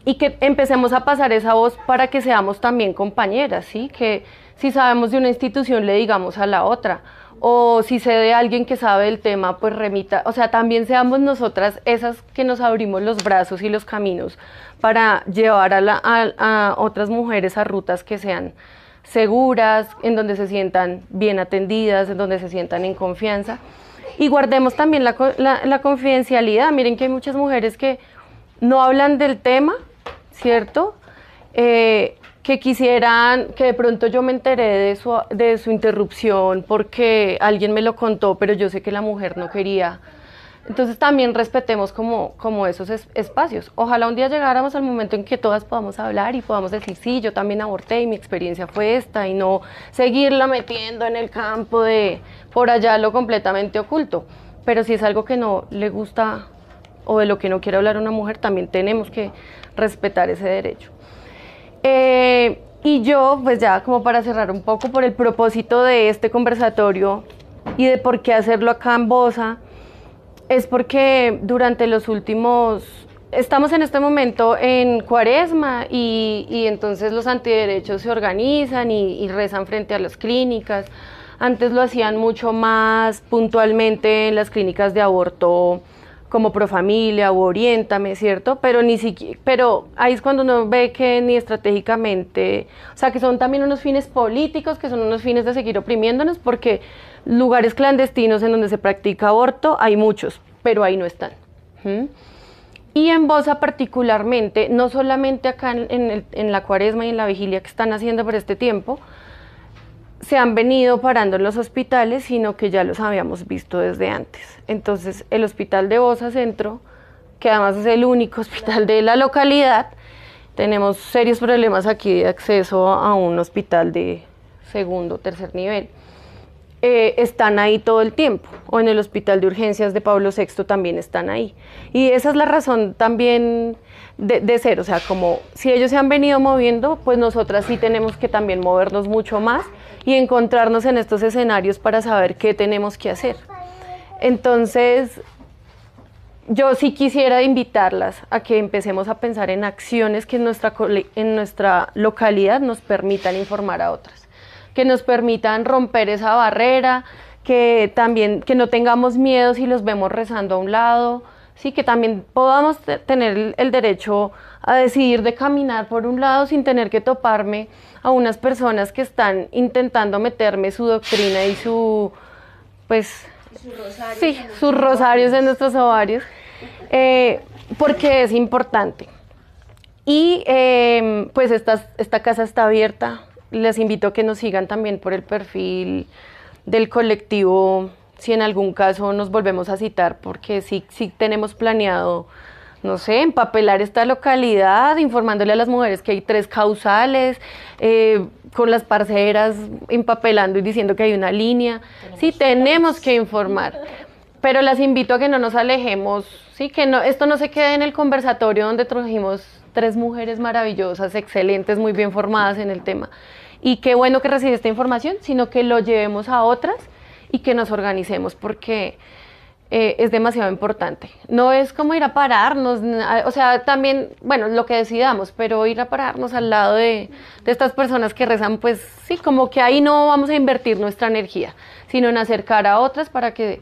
y que empecemos a pasar esa voz para que seamos también compañeras, ¿sí? Que si sabemos de una institución le digamos a la otra, o si sé de alguien que sabe el tema, pues remita, o sea, también seamos nosotras esas que nos abrimos los brazos y los caminos para llevar a, a, otras mujeres a rutas que sean seguras, en donde se sientan bien atendidas, en donde se sientan en confianza. Y guardemos también la, la, confidencialidad. Miren que hay muchas mujeres que no hablan del tema, ¿cierto? Eh, que quisieran, que de pronto yo me enteré de su, de su interrupción porque alguien me lo contó, pero yo sé que la mujer no quería entonces también respetemos como, como esos espacios. Ojalá un día llegáramos al momento en que todas podamos hablar y podamos decir, sí, yo también aborté y mi experiencia fue esta y no seguirla metiendo en el campo de por allá lo completamente oculto. Pero si es algo que no le gusta o de lo que no quiere hablar una mujer, también tenemos que respetar ese derecho. Eh, y yo, pues ya como para cerrar un poco por el propósito de este conversatorio y de por qué hacerlo acá en Bosa, es porque durante los últimos, estamos en este momento en cuaresma y, entonces los antiderechos se organizan y, rezan frente a las clínicas. Antes lo hacían mucho más puntualmente en las clínicas de aborto como Profamilia o Oriéntame, ¿cierto? Pero ni siquiera, pero ahí es cuando uno ve que ni estratégicamente, o sea, que son también unos fines políticos, que son unos fines de seguir oprimiéndonos, porque lugares clandestinos en donde se practica aborto hay muchos, pero ahí no están. Y en Bosa particularmente, no solamente acá en, en la cuaresma y en la vigilia que están haciendo por este tiempo, se han venido parando en los hospitales, sino que ya los habíamos visto desde antes. Entonces, el hospital de Bosa Centro, que además es el único [LAUGHS] hospital de la localidad, tenemos serios problemas aquí de acceso a un hospital de segundo tercer nivel. Eh, están ahí todo el tiempo, o en el hospital de urgencias de Pablo VI también están ahí. Y esa es la razón también de, ser, o sea, como si ellos se han venido moviendo, pues nosotras sí tenemos que también movernos mucho más y encontrarnos en estos escenarios para saber qué tenemos que hacer. Entonces, yo sí quisiera invitarlas a que empecemos a pensar en acciones que en nuestra localidad nos permitan informar a otras, que nos permitan romper esa barrera, que también que no tengamos miedo si los vemos rezando a un lado, sí, que también podamos tener el derecho a decidir de caminar por un lado sin tener que toparme a unas personas que están intentando meterme su doctrina y su, pues, sí, sus rosarios en nuestros ovarios, eh, porque es importante. Y em, pues esta, esta casa está abierta. Les invito a que nos sigan también por el perfil del colectivo si en algún caso nos volvemos a citar, porque sí, sí tenemos planeado, no sé, empapelar esta localidad, informándole a las mujeres que hay tres causales, eh, con las parceras empapelando y diciendo que hay una línea. sí, tenemos que informar. Pero las invito a que no nos alejemos, sí, que no, esto no se quede en el conversatorio donde trajimos tres mujeres maravillosas, excelentes, muy bien formadas en el tema. Y qué bueno que recibe esta información, sino que lo llevemos a otras y que nos organicemos porque eh, es demasiado importante. No es como ir a pararnos, o sea, también, bueno, lo que decidamos, pero ir a pararnos al lado de estas personas que rezan, pues sí, como que ahí no vamos a invertir nuestra energía, sino en acercar a otras para que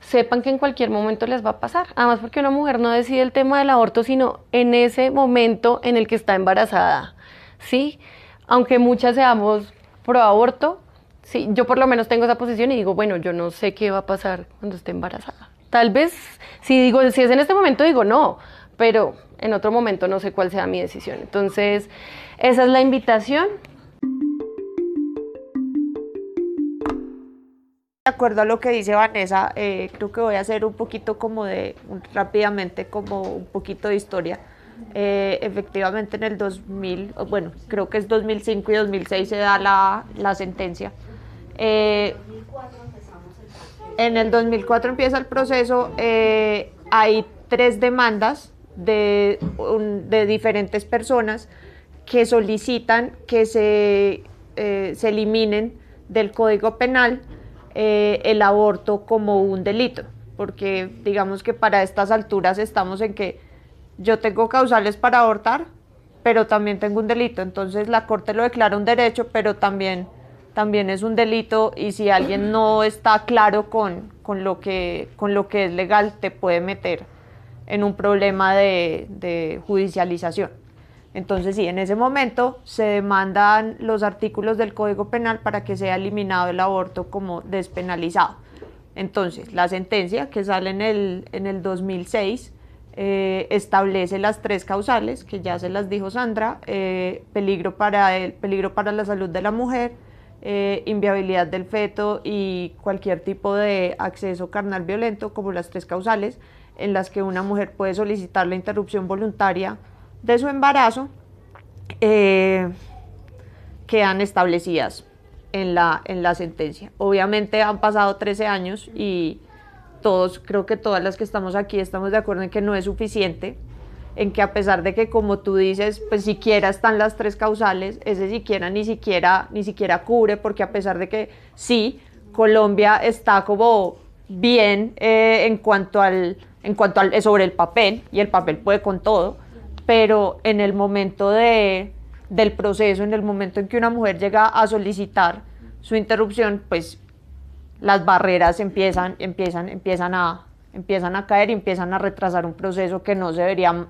sepan que en cualquier momento les va a pasar. Además, porque una mujer no decide el tema del aborto, sino en ese momento en el que está embarazada, ¿sí? Aunque muchas seamos pro aborto, Sí, yo por lo menos tengo esa posición y digo, bueno, yo no sé qué va a pasar cuando esté embarazada. Tal vez, si digo, si es en este momento, digo no, pero en otro momento no sé cuál sea mi decisión. Entonces, esa es la invitación. De acuerdo a lo que dice Vanessa, eh, creo que voy a hacer un poquito como de, un- rápidamente como un poquito de historia. Eh, efectivamente en el 2000, o bueno, creo que es 2005 y 2006 se da la, la sentencia. Eh, en el 2004 empieza el proceso, eh, hay tres demandas de, un- de diferentes personas que solicitan que se, eh, se eliminen del Código Penal eh, el aborto como un delito, porque digamos que para estas alturas estamos en que yo tengo causales para abortar, pero también tengo un delito, entonces la Corte lo declara un derecho, pero también, también es un delito y si alguien no está claro con, con, lo, que, con lo que es legal, te puede meter en un problema de, de judicialización. Entonces, sí, en ese momento se demandan los artículos del Código Penal para que sea eliminado el aborto como despenalizado. Entonces, la sentencia que sale en el, en el 2006 eh, establece las tres causales, que ya se las dijo Sandra, eh, peligro, para el, peligro para la salud de la mujer, eh, inviabilidad del feto y cualquier tipo de acceso carnal violento, como las tres causales, en las que una mujer puede solicitar la interrupción voluntaria de su embarazo, eh, quedan establecidas en la, en la sentencia. Obviamente han pasado 13 años y todos, creo que todas las que estamos aquí estamos de acuerdo en que no es suficiente, en que a pesar de que como tú dices, pues siquiera están las tres causales, ese siquiera ni siquiera, ni siquiera cubre, porque a pesar de que sí, Colombia está como bien eh, en cuanto al, en cuanto al, sobre el papel, y el papel puede con todo, pero en el momento de, del proceso, en el momento en que una mujer llega a solicitar su interrupción, pues las barreras empiezan, empiezan, empiezan, a, empiezan a caer y empiezan a retrasar un proceso que no se debería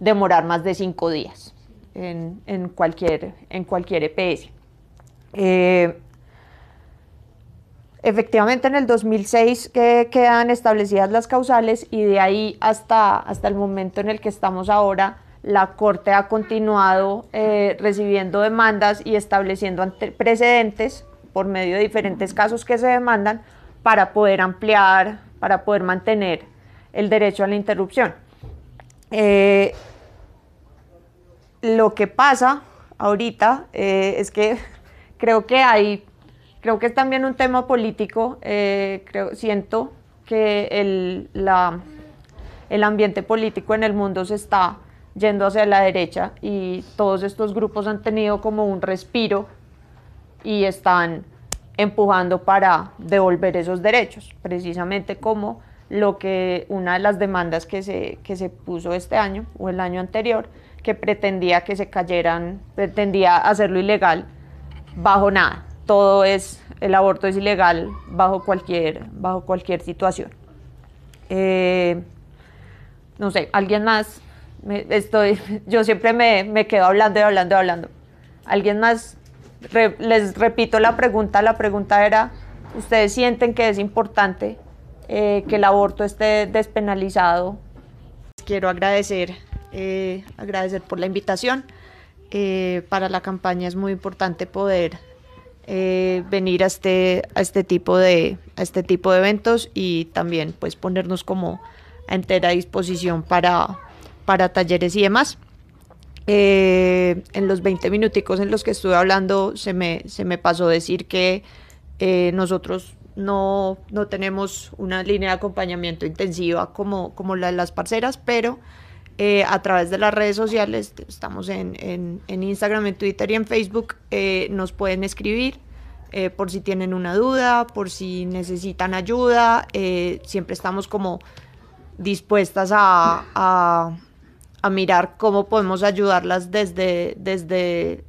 demorar más de cinco días en, en cualquier, en cualquier EPS. Eh, efectivamente en el 2006 que quedan establecidas las causales y de ahí hasta, hasta el momento en el que estamos ahora, la Corte ha continuado eh, recibiendo demandas y estableciendo precedentes por medio de diferentes casos que se demandan para poder ampliar, para poder mantener el derecho a la interrupción. Eh, lo que pasa ahorita eh, es que [LAUGHS] creo que hay, creo que es también un tema político, eh, creo, siento que el, la, el ambiente político en el mundo se está yendo hacia la derecha y todos estos grupos han tenido como un respiro y están empujando para devolver esos derechos, precisamente como lo que una de las demandas que se, que se puso este año o el año anterior, que pretendía que se cayeran, pretendía hacerlo ilegal bajo nada. Todo es, el aborto es ilegal bajo cualquier, bajo cualquier situación. Eh, no sé, alguien más, estoy, [LAUGHS] yo siempre me, me quedo hablando y hablando y hablando. ¿Alguien más? Les repito la pregunta, la pregunta era, ¿ustedes sienten que es importante eh, que el aborto esté despenalizado? Quiero agradecer, eh, agradecer por la invitación. Para la campaña es muy importante poder eh, venir a este, a, este tipo de, a este tipo de eventos y también pues ponernos como a entera disposición para, para talleres y demás. Eh, en los 20 minuticos en los que estuve hablando se me, se me pasó decir que eh, nosotros no, no tenemos una línea de acompañamiento intensiva como, como la de las parceras, pero eh, a través de las redes sociales, estamos en, en- Instagram, en Twitter y en Facebook, eh, nos pueden escribir eh, por si tienen una duda, por si necesitan ayuda, siempre estamos como dispuestas a, a- a mirar cómo podemos ayudarlas desde, desde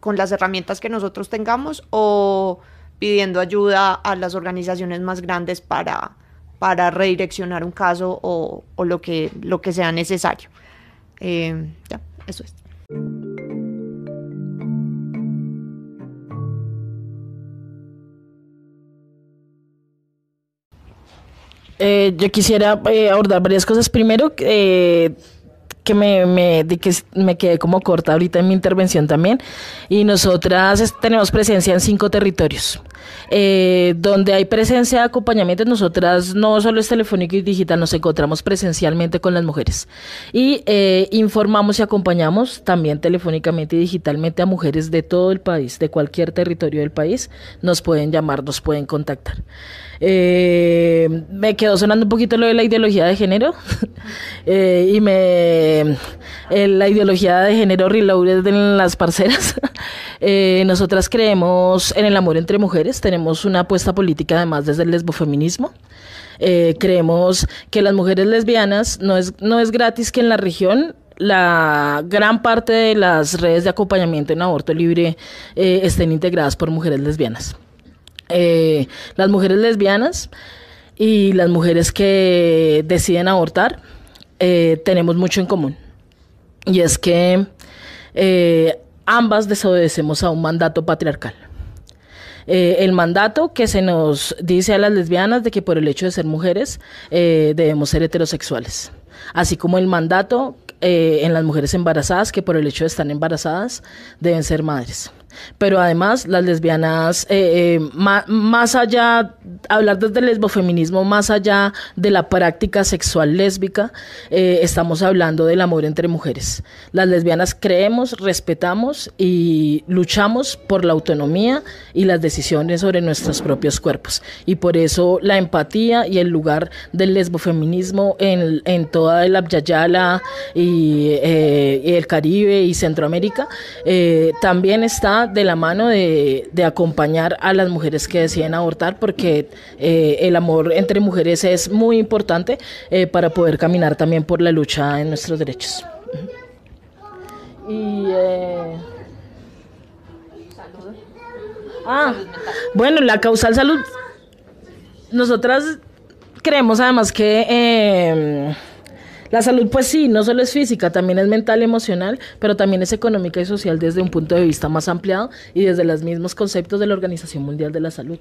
con las herramientas que nosotros tengamos o pidiendo ayuda a las organizaciones más grandes para, para redireccionar un caso o, lo, que, lo que sea necesario. Eh, ya, eso es. Eh, yo quisiera eh, abordar varias cosas. Primero, que me, me, que me quedé como corta ahorita en mi intervención también. Y nosotras tenemos presencia en cinco territorios. Eh, donde hay presencia de acompañamiento, nosotras no solo es telefónico y digital, nos encontramos presencialmente con las mujeres. Y eh, informamos y acompañamos también telefónicamente y digitalmente a mujeres de todo el país, de cualquier territorio del país. Nos pueden llamar, nos pueden contactar. Eh, me quedó sonando un poquito lo de la ideología de género [LAUGHS] y me la ideología de género reloaded en las parceras. [LAUGHS] Eh, nosotras creemos en el amor entre mujeres, tenemos una apuesta política además desde el lesbofeminismo. Eh, creemos que las mujeres lesbianas no es, no es gratis que en la región la gran parte de las redes de acompañamiento en aborto libre eh, estén integradas por mujeres lesbianas. Las mujeres lesbianas y las mujeres que deciden abortar tenemos mucho en común. Y es que ambas desobedecemos a un mandato patriarcal. Eh, el mandato que se nos dice a las lesbianas de que por el hecho de ser mujeres eh, debemos ser heterosexuales. Así como el mandato eh, en las mujeres embarazadas que por el hecho de estar embarazadas deben ser madres. Pero además las lesbianas, eh, eh, ma- más allá, hablar desde el lesbofeminismo, más allá de la práctica sexual lésbica, eh, estamos hablando del amor entre mujeres. Las lesbianas creemos, respetamos y luchamos por la autonomía y las decisiones sobre nuestros propios cuerpos. Y por eso la empatía y el lugar del lesbofeminismo en, en toda el Abyayala y, eh, y el Caribe y Centroamérica eh, también está de la mano de, de acompañar a las mujeres que deciden abortar porque eh, el amor entre mujeres es muy importante eh, para poder caminar también por la lucha en nuestros derechos. Y eh, Ah, bueno, la causal salud. Nosotras creemos además que eh, la salud, pues sí, no solo es física, también es mental, emocional, pero también es económica y social desde un punto de vista más ampliado y desde los mismos conceptos de la Organización Mundial de la Salud.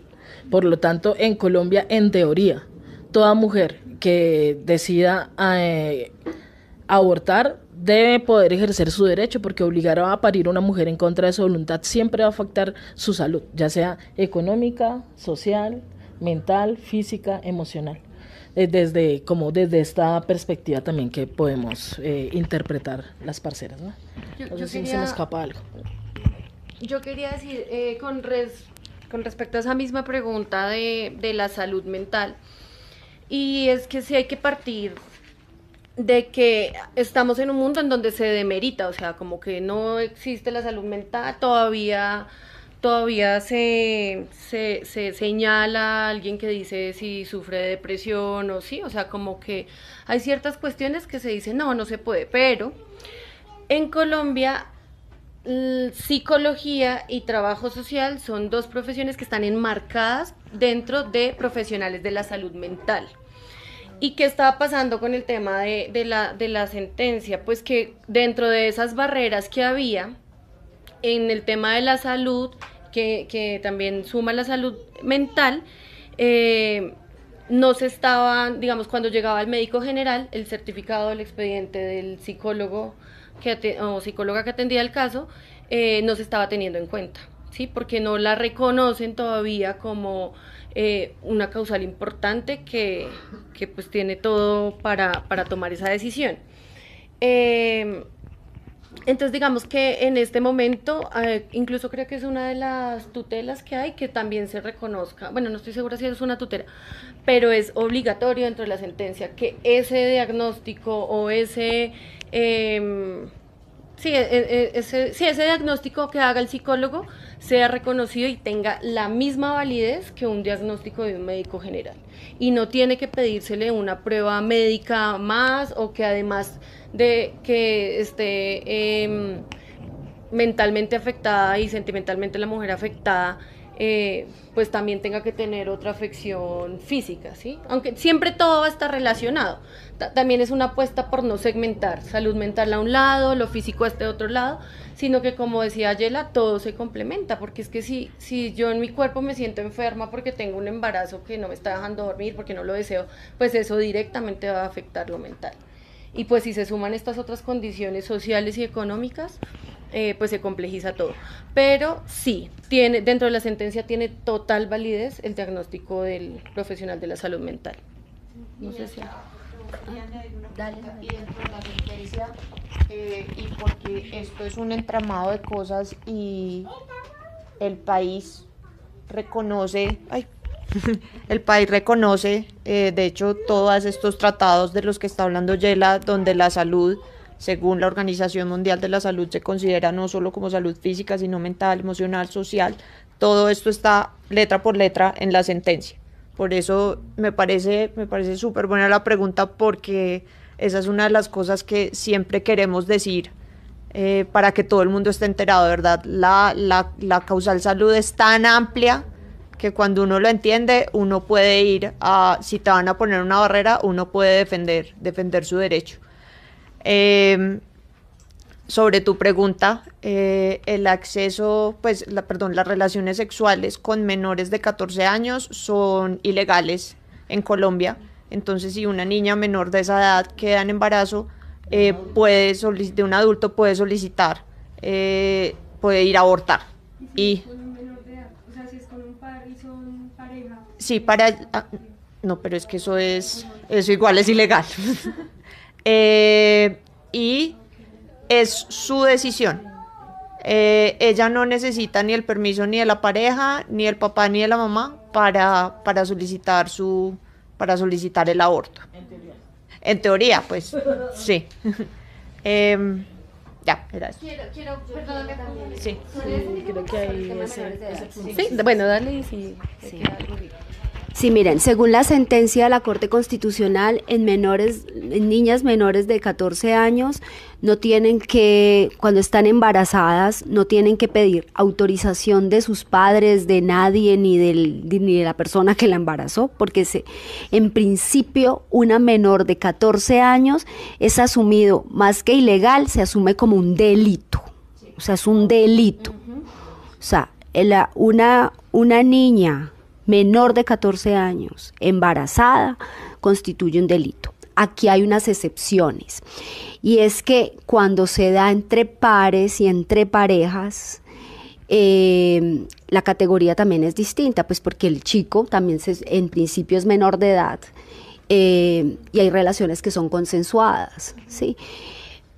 Por lo tanto, en Colombia, en teoría, toda mujer que decida eh, abortar debe poder ejercer su derecho porque obligar a parir a una mujer en contra de su voluntad siempre va a afectar su salud, ya sea económica, social, mental, física, emocional. Eh, Desde, como desde esta perspectiva también que podemos eh, interpretar las parceras, ¿no? Yo- yo si se quería- me escapa algo. Yo quería decir, eh, con, res- con respecto a esa misma pregunta de, de la salud mental, y es que sí hay que partir de que estamos en un mundo en donde se demerita, o sea, como que no existe la salud mental, todavía, todavía se, se, se señala a alguien que dice si sufre de depresión o sí, o sea, como que hay ciertas cuestiones que se dicen, no, no se puede, pero en Colombia psicología y trabajo social son dos profesiones que están enmarcadas dentro de profesionales de la salud mental. ¿Y qué estaba pasando con el tema de la, de la sentencia? Pues que dentro de esas barreras que había en el tema de la salud, que, también suma la salud mental, eh, no se estaban, digamos, cuando llegaba el médico general, el certificado del expediente del psicólogo que o psicóloga que atendía el caso, eh, no se estaba teniendo en cuenta, ¿sí? Porque no la reconocen todavía como eh, una causal importante que, que, pues tiene todo para, para tomar esa decisión. Entonces digamos que en este momento, eh, incluso creo que es una de las tutelas que hay que también se reconozca, bueno, no estoy segura si es una tutela, pero es obligatorio dentro de la sentencia que ese diagnóstico o ese, em, sí, e- e- ese, sí, ese diagnóstico que haga el psicólogo sea reconocido y tenga la misma validez que un diagnóstico de un médico general. Y no tiene que pedírsele una prueba médica más o que además de que esté em, mentalmente afectada y sentimentalmente la mujer afectada, eh, pues también tenga que tener otra afección física, ¿sí? Aunque siempre todo va a estar relacionado. Ta- también es una apuesta por no segmentar salud mental a un lado, lo físico a este otro lado, sino que como decía Yela, todo se complementa, porque es que si, si yo en mi cuerpo me siento enferma porque tengo un embarazo que no me está dejando dormir, porque no lo deseo, pues eso directamente va a afectar lo mental. Y pues si se suman estas otras condiciones sociales y económicas, eh, pues se complejiza todo. Pero sí, tiene, dentro de la sentencia tiene total validez el diagnóstico del profesional de la salud mental. No sé si... y dentro de la sentencia, eh, y porque esto es un entramado de cosas y el país reconoce, [LAUGHS] el país reconoce, eh, de hecho, todos estos tratados de los que está hablando Yela, donde la salud, según la Organización Mundial de la Salud, se considera no solo como salud física, sino mental, emocional, social. Todo esto está letra por letra en la sentencia. Por eso me parece, me parece súper buena la pregunta porque esa es una de las cosas que siempre queremos decir eh, para que todo el mundo esté enterado, ¿verdad? La, la, la causal salud es tan amplia que cuando uno lo entiende, uno puede ir a, si te van a poner una barrera, uno puede defender, defender su derecho. Eh, sobre tu pregunta, eh, el acceso, pues, perdón, las relaciones sexuales con menores de 14 años son ilegales en Colombia. Entonces, si una niña menor de esa edad queda en embarazo, eh, puede de un adulto puede solicitar, eh, puede ir a abortar. Y, Sí, para... ah, no, pero es que eso es... Eso igual es ilegal. [LAUGHS] Eh, y es su decisión. Eh, ella no necesita ni el permiso ni de la pareja, ni el papá, ni de la mamá para, para solicitar su para solicitar el aborto. En teoría. pues, sí. [LAUGHS] Em, ya, era eso. Quiero, quiero, perdóname también. Sí. creo que ahí ese, ese punto. Sí, bueno, dale y Sí. Sí, miren, según la sentencia de la Corte Constitucional, en menores, en niñas menores de 14 años, no tienen que, cuando están embarazadas, no tienen que pedir autorización de sus padres, de nadie, ni, del, de- ni de la persona que la embarazó, porque se, en principio una menor de 14 años es asumido, más que ilegal, se asume como un delito. O sea, es un delito. O sea, la- una, una niña menor de 14 años embarazada constituye un delito. Aquí hay unas excepciones. Y es que cuando se da entre pares y entre parejas, eh, la categoría también es distinta, pues porque el chico también se- en principio es menor de edad eh, y hay relaciones que son consensuadas, ¿sí?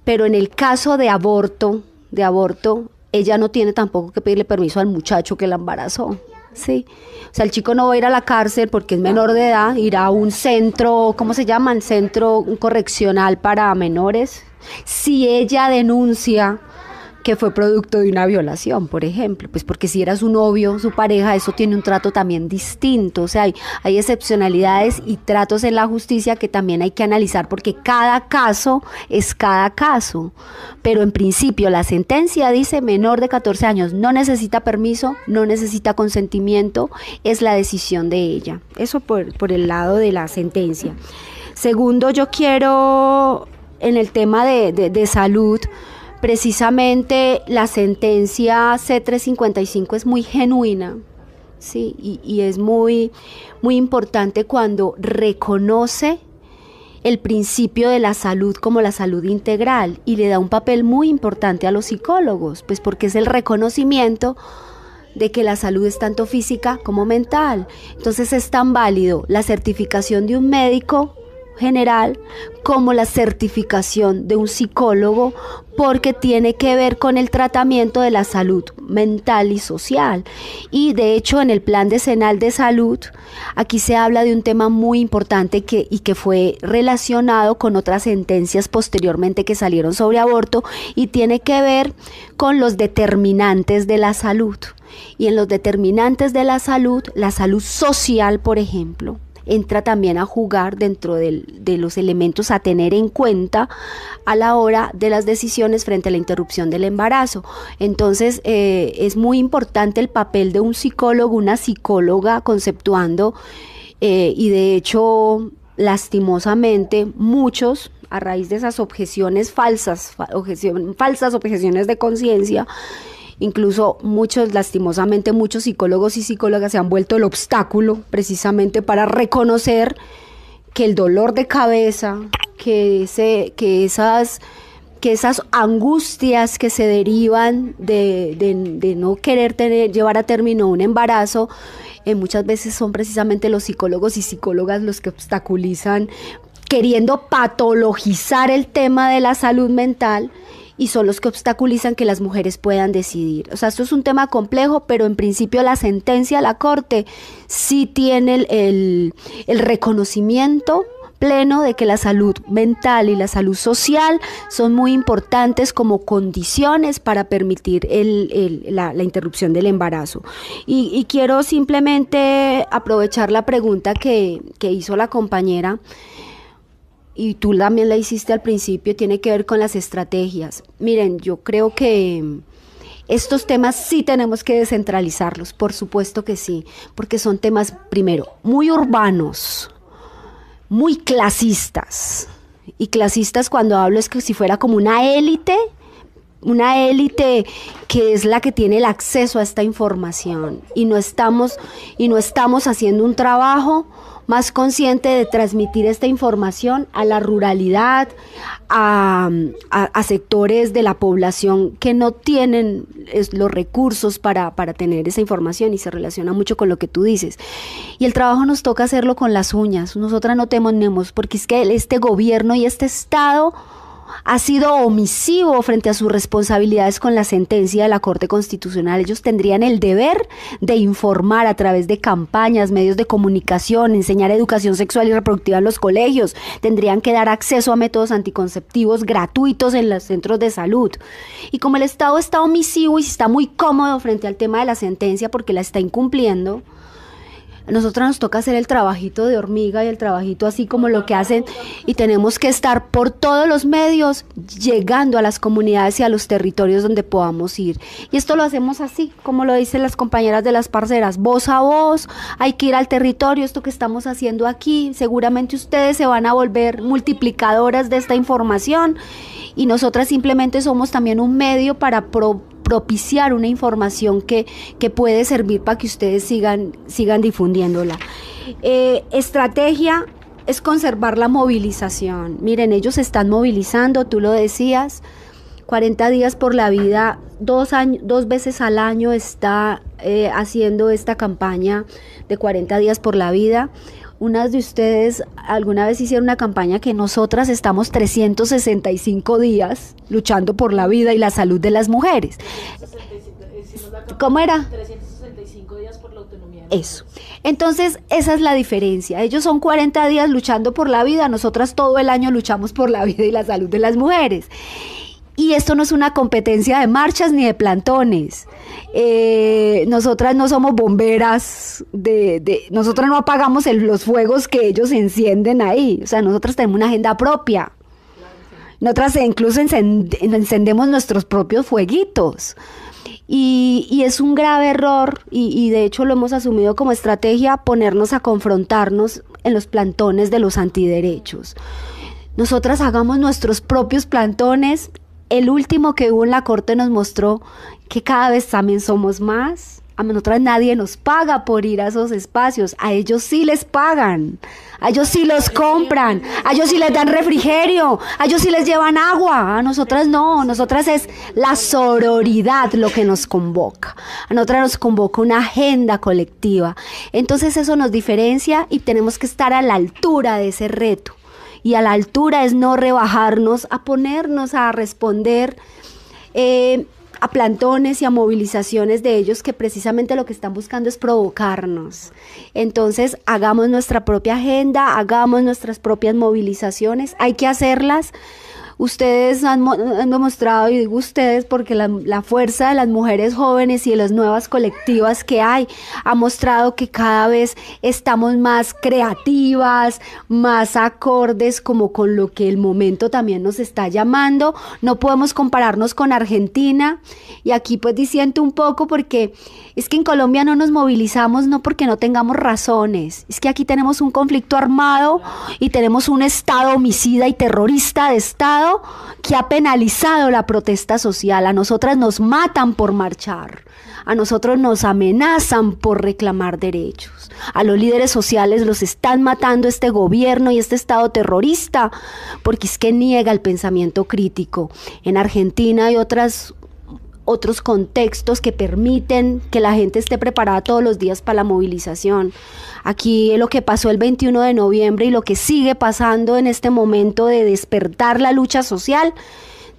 Pero en el caso de aborto, de aborto, ella no tiene tampoco que pedirle permiso al muchacho que la embarazó. Sí. O sea, el chico no va a ir a la cárcel porque es menor de edad, irá a un centro, ¿cómo se llama? El centro correccional para menores. Si ella denuncia que fue producto de una violación, por ejemplo, pues porque si era su novio, su pareja, eso tiene un trato también distinto, o sea, hay, excepcionalidades y tratos en la justicia que también hay que analizar porque cada caso es cada caso, pero en principio la sentencia dice menor de 14 años no necesita permiso, no necesita consentimiento, es la decisión de ella, eso por, por el lado de la sentencia. Segundo, yo quiero en el tema de- de salud, precisamente la sentencia C355 es muy genuina, sí, y, es muy, muy importante cuando reconoce el principio de la salud como la salud integral y le da un papel muy importante a los psicólogos, pues porque es el reconocimiento de que la salud es tanto física como mental. Entonces es tan válido la certificación de un médico general como la certificación de un psicólogo porque tiene que ver con el tratamiento de la salud mental y social. Y de hecho en el plan decenal de salud aquí se habla de un tema muy importante que, y que fue relacionado con otras sentencias posteriormente que salieron sobre aborto y tiene que ver con los determinantes de la salud. Y en los determinantes de la salud, la salud social, por ejemplo, entra también a jugar dentro del- de los elementos a tener en cuenta a la hora de las decisiones frente a la interrupción del embarazo. Entonces, eh, es muy importante el papel de un psicólogo, una psicóloga conceptuando eh, y de hecho, lastimosamente, muchos a raíz de esas objeciones falsas, falsas objeciones de conciencia, Incluso muchos, lastimosamente, muchos psicólogos y psicólogas se han vuelto el obstáculo precisamente para reconocer que el dolor de cabeza, que ese, que esas que esas angustias que se derivan de, no querer llevar a término un embarazo, eh, muchas veces son precisamente los psicólogos y psicólogas los que obstaculizan queriendo patologizar el tema de la salud mental y son los que obstaculizan que las mujeres puedan decidir. O sea, esto es un tema complejo, pero en principio la sentencia, la Corte, sí tiene el, reconocimiento pleno de que la salud mental y la salud social son muy importantes como condiciones para permitir la, interrupción del embarazo. Y, quiero simplemente aprovechar la pregunta que hizo la compañera y tú también la hiciste al principio, tiene que ver con las estrategias. Miren, yo creo que estos temas sí tenemos que descentralizarlos, por supuesto que sí, porque son temas, primero, muy urbanos, muy clasistas. Y clasistas cuando hablo es que si fuera como una élite, una élite que es la que tiene el acceso a esta información y no estamos y no estamos haciendo un trabajo más consciente de transmitir esta información a la ruralidad, a, sectores de la población que no tienen los recursos para, para tener esa información y se relaciona mucho con lo que tú dices. Y el trabajo nos toca hacerlo con las uñas. Nosotras no tenemos, porque es que este gobierno y este Estado ha sido omisivo frente a sus responsabilidades con la sentencia de la Corte Constitucional. Ellos tendrían el deber de informar a través de campañas, medios de comunicación, enseñar educación sexual y reproductiva en los colegios, tendrían que dar acceso a métodos anticonceptivos gratuitos en los centros de salud. Y como el Estado está omisivo y está muy cómodo frente al tema de la sentencia porque la está incumpliendo, a nosotros nos toca hacer el trabajito de hormiga y el trabajito así como lo que hacen y tenemos que estar por todos los medios llegando a las comunidades y a los territorios donde podamos ir. Y esto lo hacemos así, como lo dicen las compañeras de las parceras, voz a voz, hay que ir al territorio, esto que estamos haciendo aquí, seguramente ustedes se van a volver multiplicadoras de esta información y nosotras simplemente somos también un medio para pro- propiciar una información que, que puede servir para que ustedes sigan, sigan difundiéndola. Eh, estrategia es conservar la movilización. Miren, ellos se están movilizando, tú lo decías, 40 días por la vida, dos, dos veces al año está eh, haciendo esta campaña de 40 días por la vida. Unas de ustedes alguna vez hicieron una campaña que nosotras estamos 365 días luchando por la vida y la salud de las mujeres. ¿Cómo era? 365 días por la autonomía. Eso. Entonces, esa es la diferencia. Ellos son 40 días luchando por la vida, nosotras todo el año luchamos por la [LAUGHS] vida y la salud de las mujeres. Y esto no es una competencia de marchas ni de plantones. Eh, nosotras no somos bomberas, de, de- nosotras no apagamos los fuegos que ellos encienden ahí. O sea, nosotras tenemos una agenda propia. Nosotras incluso encend- encendemos nuestros propios fueguitos. Y, y es un grave error, y, y de hecho lo hemos asumido como estrategia, ponernos a confrontarnos en los plantones de los antiderechos. Nosotras hagamos nuestros propios plantones. El último que hubo en la corte nos mostró que cada vez también somos más. A nosotras nadie nos paga por ir a esos espacios. A ellos sí les pagan. A ellos sí los compran. A ellos sí les dan refrigerio. A ellos sí les llevan agua. A nosotras no. A nosotras es la sororidad lo que nos convoca. A nosotras nos convoca una agenda colectiva. Entonces eso nos diferencia y tenemos que estar a la altura de ese reto y a la altura es no rebajarnos a ponernos a responder eh, a plantones y a movilizaciones de ellos que precisamente lo que están buscando es provocarnos. Entonces, hagamos nuestra propia agenda, hagamos nuestras propias movilizaciones, hay que hacerlas. Ustedes han, han demostrado, y digo ustedes porque la, la fuerza de las mujeres jóvenes y de las nuevas colectivas que hay ha mostrado que cada vez estamos más creativas, más acordes como con lo que el momento también nos está llamando. No podemos compararnos con Argentina y aquí pues disiento un poco porque es que en Colombia no nos movilizamos no porque no tengamos razones, es que aquí tenemos un conflicto armado y tenemos un Estado homicida y terrorista de Estado Que ha penalizado la protesta social. A nosotras nos matan por marchar. A nosotros nos amenazan por reclamar derechos. A los líderes sociales los están matando este gobierno y este Estado terrorista porque es que niega el pensamiento crítico. En Argentina hay otras otros contextos que permiten que la gente esté preparada todos los días para la movilización. Aquí lo que pasó el 21 de noviembre y lo que sigue pasando en este momento de despertar la lucha social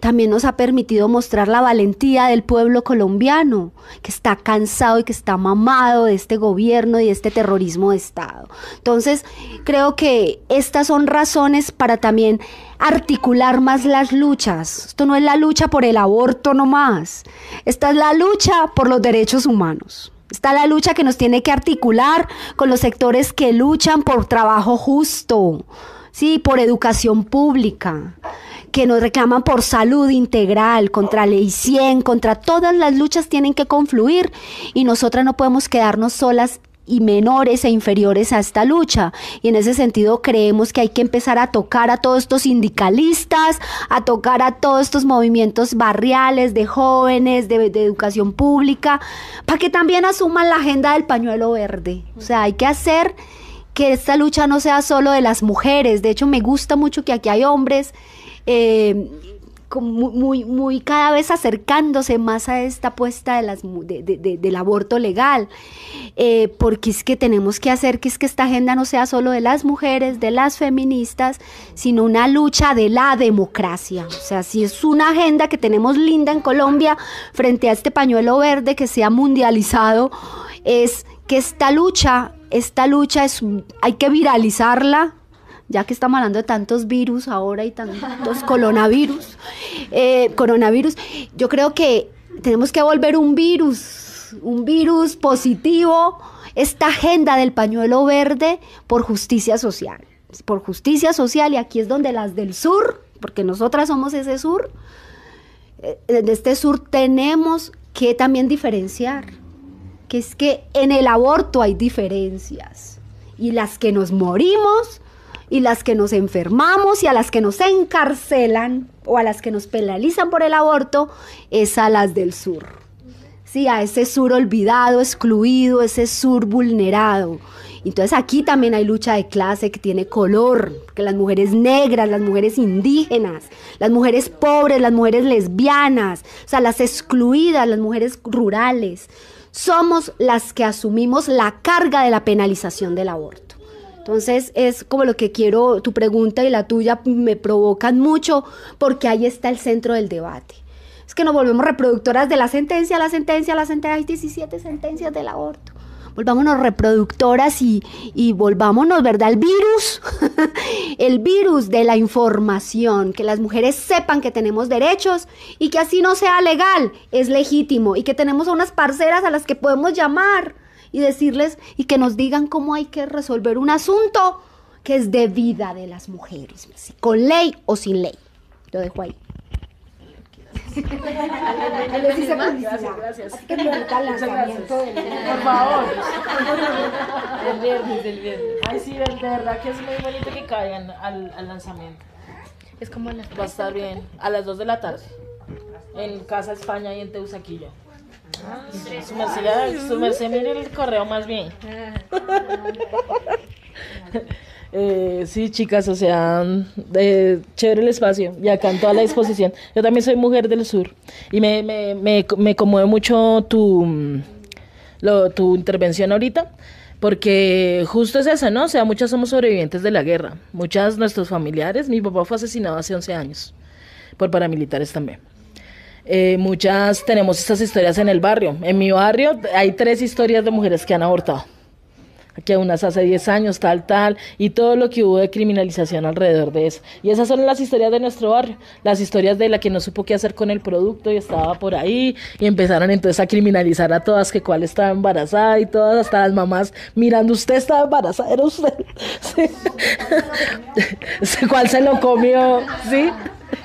también nos ha permitido mostrar la valentía del pueblo colombiano, que está cansado y que está mamado de este gobierno y de este terrorismo de Estado. Entonces, creo que estas son razones para también articular más las luchas. Esto no es la lucha por el aborto nomás, esta es la lucha por los derechos humanos. Está la lucha que nos tiene que articular con los sectores que luchan por trabajo justo, sí, por educación pública, que nos reclaman por salud integral, contra ley 100, contra todas las luchas tienen que confluir y nosotras no podemos quedarnos solas y menores e inferiores a esta lucha. Y en ese sentido creemos que hay que empezar a tocar a todos estos sindicalistas, a tocar a todos estos movimientos barriales de jóvenes, de, educación pública, para que también asuman la agenda del pañuelo verde. O sea, hay que hacer que esta lucha no sea solo de las mujeres. De hecho, me gusta mucho que aquí hay hombres eh, muy, cada vez acercándose más a esta apuesta del aborto legal, eh, porque es que tenemos que hacer que es que esta agenda no sea solo de las mujeres, de las feministas, sino una lucha de la democracia. O sea, si es una agenda que tenemos linda en Colombia frente a este pañuelo verde que se ha mundializado, es que esta lucha, esta lucha es, hay que viralizarla, ya que estamos hablando de tantos virus ahora y tantos coronavirus, eh, coronavirus, yo creo que tenemos que volver un virus, un virus positivo, esta agenda del pañuelo verde por justicia social, por justicia social, y aquí es donde las del sur, porque nosotras somos ese sur, eh, de este sur tenemos que también diferenciar, que es que en el aborto hay diferencias, y las que nos morimos, y las que nos enfermamos y a las que nos encarcelan o a las que nos penalizan por el aborto es a las del sur. Sí, a ese sur olvidado, excluido, ese sur vulnerado. Entonces aquí también hay lucha de clase que tiene color, que las mujeres negras, las mujeres indígenas, las mujeres pobres, las mujeres lesbianas, o sea, las excluidas, las mujeres rurales, somos las que asumimos la carga de la penalización del aborto. Entonces es como lo que quiero, tu pregunta y la tuya me provocan mucho porque ahí está el centro del debate. Es que nos volvemos reproductoras de la sentencia, la sentencia, la sentencia, hay 17 sentencias del aborto. Volvámonos reproductoras y, y volvámonos, ¿verdad? El virus, [LAUGHS] el virus de la información, que las mujeres sepan que tenemos derechos y que así no sea legal, es legítimo y que tenemos a unas parceras a las que podemos llamar y decirles y que nos digan cómo hay que resolver un asunto que es de vida de las mujeres, si con ley o sin ley. Lo dejo ahí. Les hice publicidad. Así que me gusta el lanzamiento del- Por favor. El viernes, el viernes. Ay, sí, de de verdad que es muy bonito que caigan al, al lanzamiento. Es como la... Va a estar bien. A las 2 de la tarde. En Casa España y en Su merced, su mire el correo más bien. [LAUGHS] Eh, sí, chicas, o sea, chévere el espacio y acá en toda la disposición. Yo también soy mujer del sur y me, me, me, me conmueve mucho tu, mm, tu intervención ahorita, porque justo es eso, ¿no? O sea, muchas somos sobrevivientes de la guerra, muchas nuestros familiares, mi papá fue asesinado hace 11 años por paramilitares también. Eh, muchas tenemos estas historias en el barrio. En mi barrio hay tres historias de mujeres que han abortado. Que unas hace 10 años, tal, tal, y todo lo que hubo de criminalización alrededor de eso. Y esas son las historias de nuestro barrio, las historias de la que no supo qué hacer con el producto y estaba por ahí, y empezaron entonces a criminalizar a todas, que cuál estaba embarazada y todas, hasta las mamás mirando, usted estaba embarazada, era usted. [LAUGHS] Sí. [LAUGHS] ¿Cuál se lo comió? ¿Sí?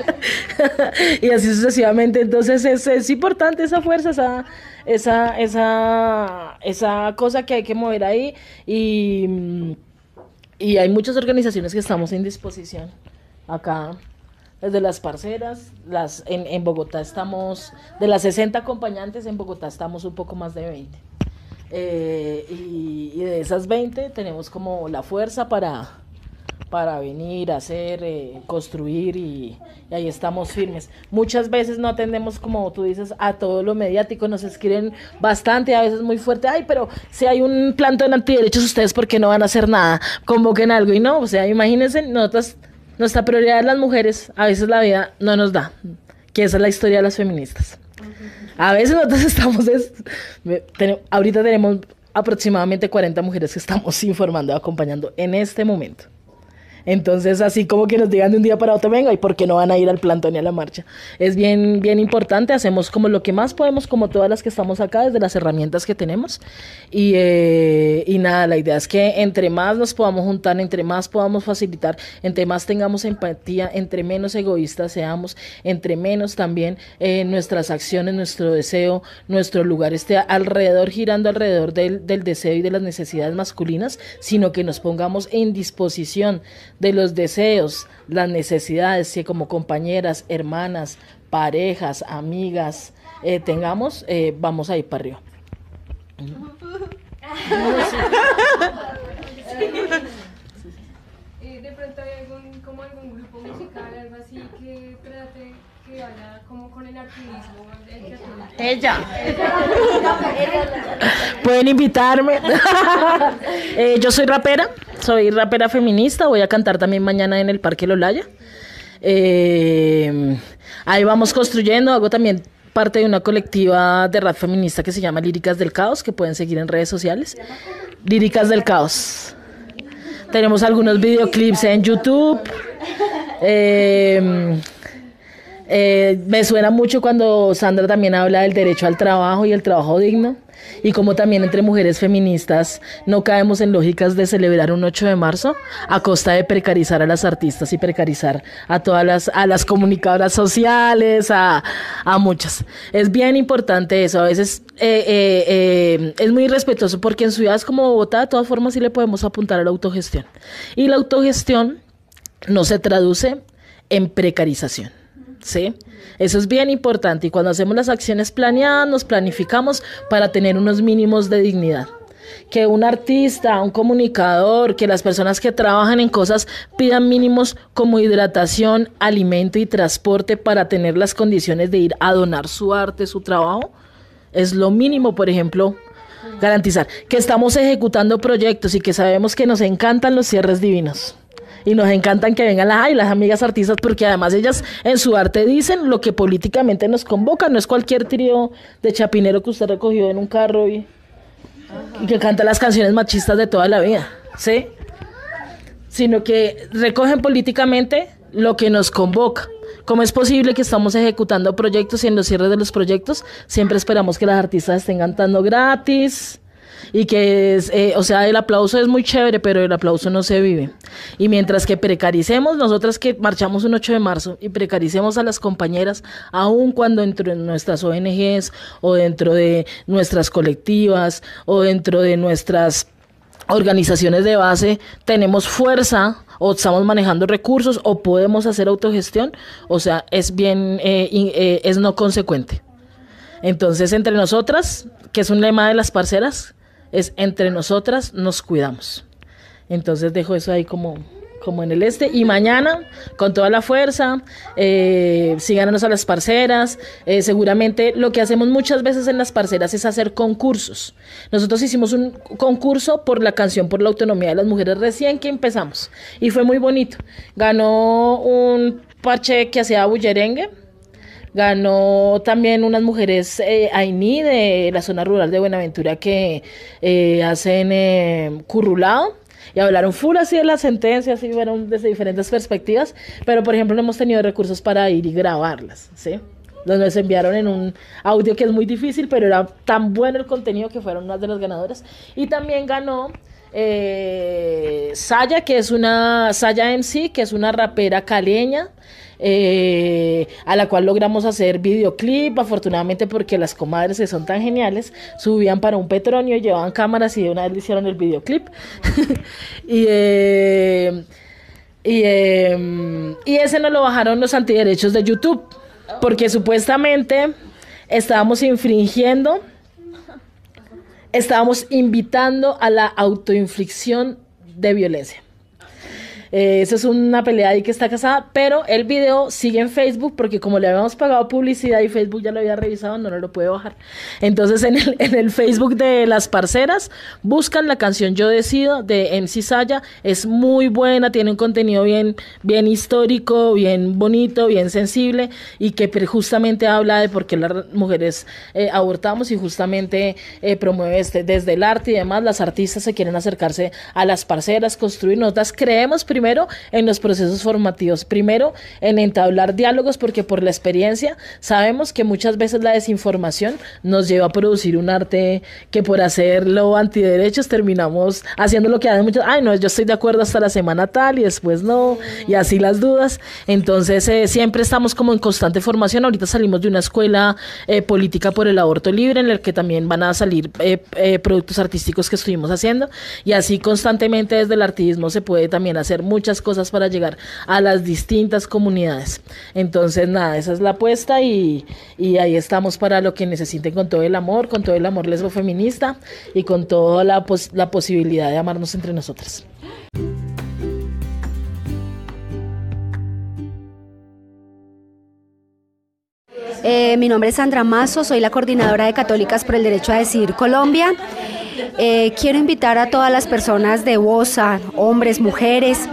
[LAUGHS] y así sucesivamente. Entonces es, es importante esa fuerza, esa, esa, esa, esa cosa que hay que mover ahí. Y, y hay muchas organizaciones que estamos en disposición acá desde las parceras, las, en, en Bogotá estamos, de las 60 acompañantes, en Bogotá estamos un poco más de 20. Eh, y, y de esas 20 tenemos como la fuerza para, para venir, hacer, eh, construir y, ahí estamos firmes. Muchas veces no atendemos, como tú dices, a todo lo mediático, nos escriben bastante, a veces muy fuerte, ay, pero si hay un plantón antiderechos, ustedes, ¿por qué no van a hacer nada? Convoquen algo y no, o sea, imagínense, nuestra prioridad es las mujeres, a veces la vida no nos da, que esa es la historia de las feministas. A veces nosotros [LAUGHS] estamos, ahorita tenemos aproximadamente 40 mujeres que estamos [LAUGHS] informando acompañando en este momento. Entonces, así como que nos digan de un día para otro, venga, ¿y por qué no van a ir al plantón y a la marcha? Es bien, bien importante, hacemos como lo que más podemos, como todas las que estamos acá, desde las herramientas que tenemos. Y, eh, y nada, la idea es que entre más nos podamos juntar, entre más podamos facilitar, entre más tengamos empatía, entre menos egoístas seamos, entre menos también eh, nuestras acciones, nuestro deseo, nuestro lugar esté alrededor, girando alrededor del, del deseo y de las necesidades masculinas, sino que nos pongamos en disposición de los deseos, las necesidades que como compañeras, hermanas, parejas, amigas eh, tengamos, eh, vamos a ir para arriba [LAUGHS] [LAUGHS] de pronto hay algún, como algún grupo musical, algo así que trate que el activismo. Ella. [LAUGHS] Pueden invitarme. [LAUGHS] Eh, yo soy rapera, soy rapera feminista, voy a cantar también mañana en el Parque Lolaya. Eh, ahí vamos construyendo, hago también parte de una colectiva de rap feminista que se llama Líricas del Caos, que pueden seguir en redes sociales. Líricas del Caos. Tenemos algunos videoclips en YouTube. Eh, eh, me suena mucho cuando Sandra también habla del derecho al trabajo y el trabajo digno. Y como también entre mujeres feministas no caemos en lógicas de celebrar un 8 de marzo a costa de precarizar a las artistas y precarizar a todas las, a las comunicadoras sociales, a, muchas. Es bien importante eso. A veces eh, eh, eh, es muy respetuoso porque en ciudades como Bogotá de todas formas sí le podemos apuntar a la autogestión. Y la autogestión no se traduce en precarización. ¿Sí? Eso es bien importante y cuando hacemos las acciones planeadas, nos planificamos para tener unos mínimos de dignidad. Que un artista, un comunicador, que las personas que trabajan en cosas pidan mínimos como hidratación, alimento y transporte para tener las condiciones de ir a donar su arte, su trabajo, es lo mínimo, por ejemplo, garantizar que estamos ejecutando proyectos y que sabemos que nos encantan los cierres divinos. Y nos encantan que vengan las, ay, las amigas artistas, porque además ellas en su arte dicen lo que políticamente nos convoca. No es cualquier trío de chapinero que usted recogió en un carro y, y que canta las canciones machistas de toda la vida. ¿Sí? Sino que recogen políticamente lo que nos convoca. ¿Cómo es posible que estamos ejecutando proyectos y en los cierres de los proyectos siempre esperamos que las artistas estén cantando gratis? Y que, es, eh, o sea, el aplauso es muy chévere, pero el aplauso no se vive. Y mientras que precaricemos, nosotras que marchamos un 8 de marzo y precaricemos a las compañeras, aun cuando dentro de nuestras ONGs o dentro de nuestras colectivas o dentro de nuestras organizaciones de base tenemos fuerza o estamos manejando recursos o podemos hacer autogestión, o sea, es bien, eh, eh, es no consecuente. Entonces, entre nosotras, que es un lema de las parceras, es entre nosotras nos cuidamos. Entonces dejo eso ahí como, como en el este. Y mañana, con toda la fuerza, eh, síganos a las parceras. Eh, seguramente lo que hacemos muchas veces en las parceras es hacer concursos. Nosotros hicimos un concurso por la canción por la autonomía de las mujeres recién que empezamos. Y fue muy bonito. Ganó un parche que hacía bullerengue. Ganó también unas mujeres eh, Aini de la zona rural de Buenaventura que eh, hacen eh, currulado y hablaron full así de las sentencias y fueron desde diferentes perspectivas, pero por ejemplo no hemos tenido recursos para ir y grabarlas, ¿sí? Nos enviaron en un audio que es muy difícil, pero era tan bueno el contenido que fueron unas de las ganadoras. Y también ganó eh, Saya, que es una Saya MC, que es una rapera caleña, eh, a la cual logramos hacer videoclip, afortunadamente porque las comadres que son tan geniales subían para un petronio, llevaban cámaras y de una vez le hicieron el videoclip. [LAUGHS] y eh, Y, em, y ese no lo bajaron los antiderechos de YouTube, porque supuestamente estábamos infringiendo, estábamos invitando a la autoinflicción de violencia. Eh, eso es una pelea ahí que está casada, pero el video sigue en Facebook porque como le habíamos pagado publicidad y Facebook ya lo había revisado, no, lo puede bajar. Entonces en el, en el Facebook de las parceras buscan la canción Yo Decido de MC Saya. Es muy buena, tiene un contenido bien, bien histórico, bien bonito, bien sensible y que justamente habla de por qué las mujeres eh, abortamos y justamente eh, promueve este, desde el arte y demás. Las artistas se quieren acercarse a las parceras, construir notas. Creemos primero primero en los procesos formativos, primero en entablar diálogos porque por la experiencia sabemos que muchas veces la desinformación nos lleva a producir un arte que por hacerlo antiderechos terminamos haciendo lo que hacen muchos, ay no, yo estoy de acuerdo hasta la semana tal y después no, y así las dudas. Entonces eh, siempre estamos como en constante formación, ahorita salimos de una escuela eh, política por el aborto libre en el que también van a salir eh, productos artísticos que estuvimos haciendo y así constantemente desde el artismo se puede también hacer muchas cosas para llegar a las distintas comunidades. Entonces, nada, esa es la apuesta y, ahí estamos para lo que necesiten con todo el amor, con todo el amor lesbo feminista y con toda la, la posibilidad de amarnos entre nosotras. Eh, mi nombre es Sandra Mazo, soy la coordinadora de Católicas por el Derecho a Decidir Colombia. Eh, quiero invitar a todas las personas de WOSA, hombres, mujeres,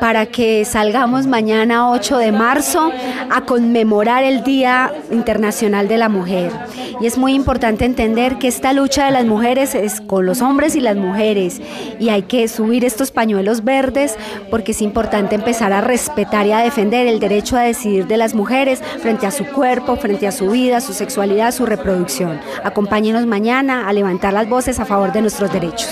para que salgamos mañana 8 de marzo a conmemorar el Día Internacional de la Mujer. Y es muy importante entender que esta lucha de las mujeres es con los hombres y las mujeres y hay que subir estos pañuelos verdes porque es importante empezar a respetar y a defender el derecho a decidir de las mujeres frente a su cuerpo, frente a su vida, su sexualidad, su reproducción. Acompáñenos mañana a levantar las voces a favor de nuestros derechos.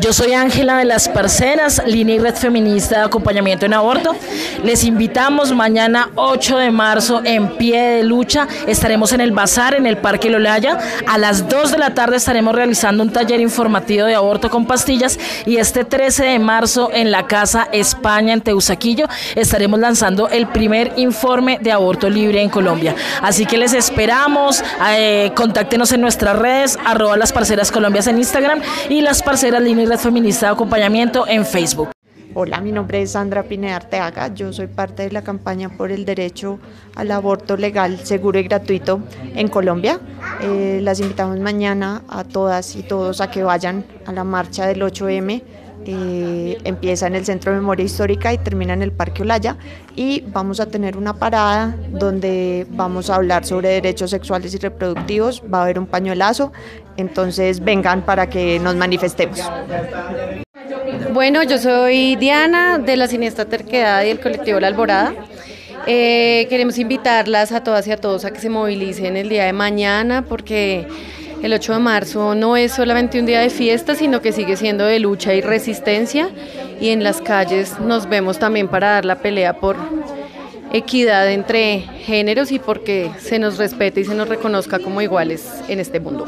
Yo soy Ángela de las Parceras, línea y red feminista de acompañamiento en aborto. Les invitamos mañana 8 de marzo en pie de lucha. Estaremos en el bazar en el Parque Lolaya. A las 2 de la tarde estaremos realizando un taller informativo de aborto con pastillas y este 13 de marzo en la Casa España en Teusaquillo estaremos lanzando el primer informe de aborto libre en Colombia. Así que les esperamos, eh, contáctenos en nuestras redes, arroba las parceras colombias en Instagram y las parceras línea Red Feminista de Acompañamiento en Facebook. Hola, mi nombre es Sandra Pineda Arteaga. Yo soy parte de la campaña por el derecho al aborto legal, seguro y gratuito en Colombia. Eh, las invitamos mañana a todas y todos a que vayan a la marcha del 8M. Eh, empieza en el Centro de Memoria Histórica y termina en el Parque Olaya y vamos a tener una parada donde vamos a hablar sobre derechos sexuales y reproductivos, va a haber un pañuelazo, entonces vengan para que nos manifestemos. Bueno, yo soy Diana de la Siniestra Terquedad y el colectivo La Alborada. Eh, queremos invitarlas a todas y a todos a que se movilicen el día de mañana porque el 8 de marzo no es solamente un día de fiesta, sino que sigue siendo de lucha y resistencia y en las calles nos vemos también para dar la pelea por equidad entre géneros y porque se nos respete y se nos reconozca como iguales en este mundo.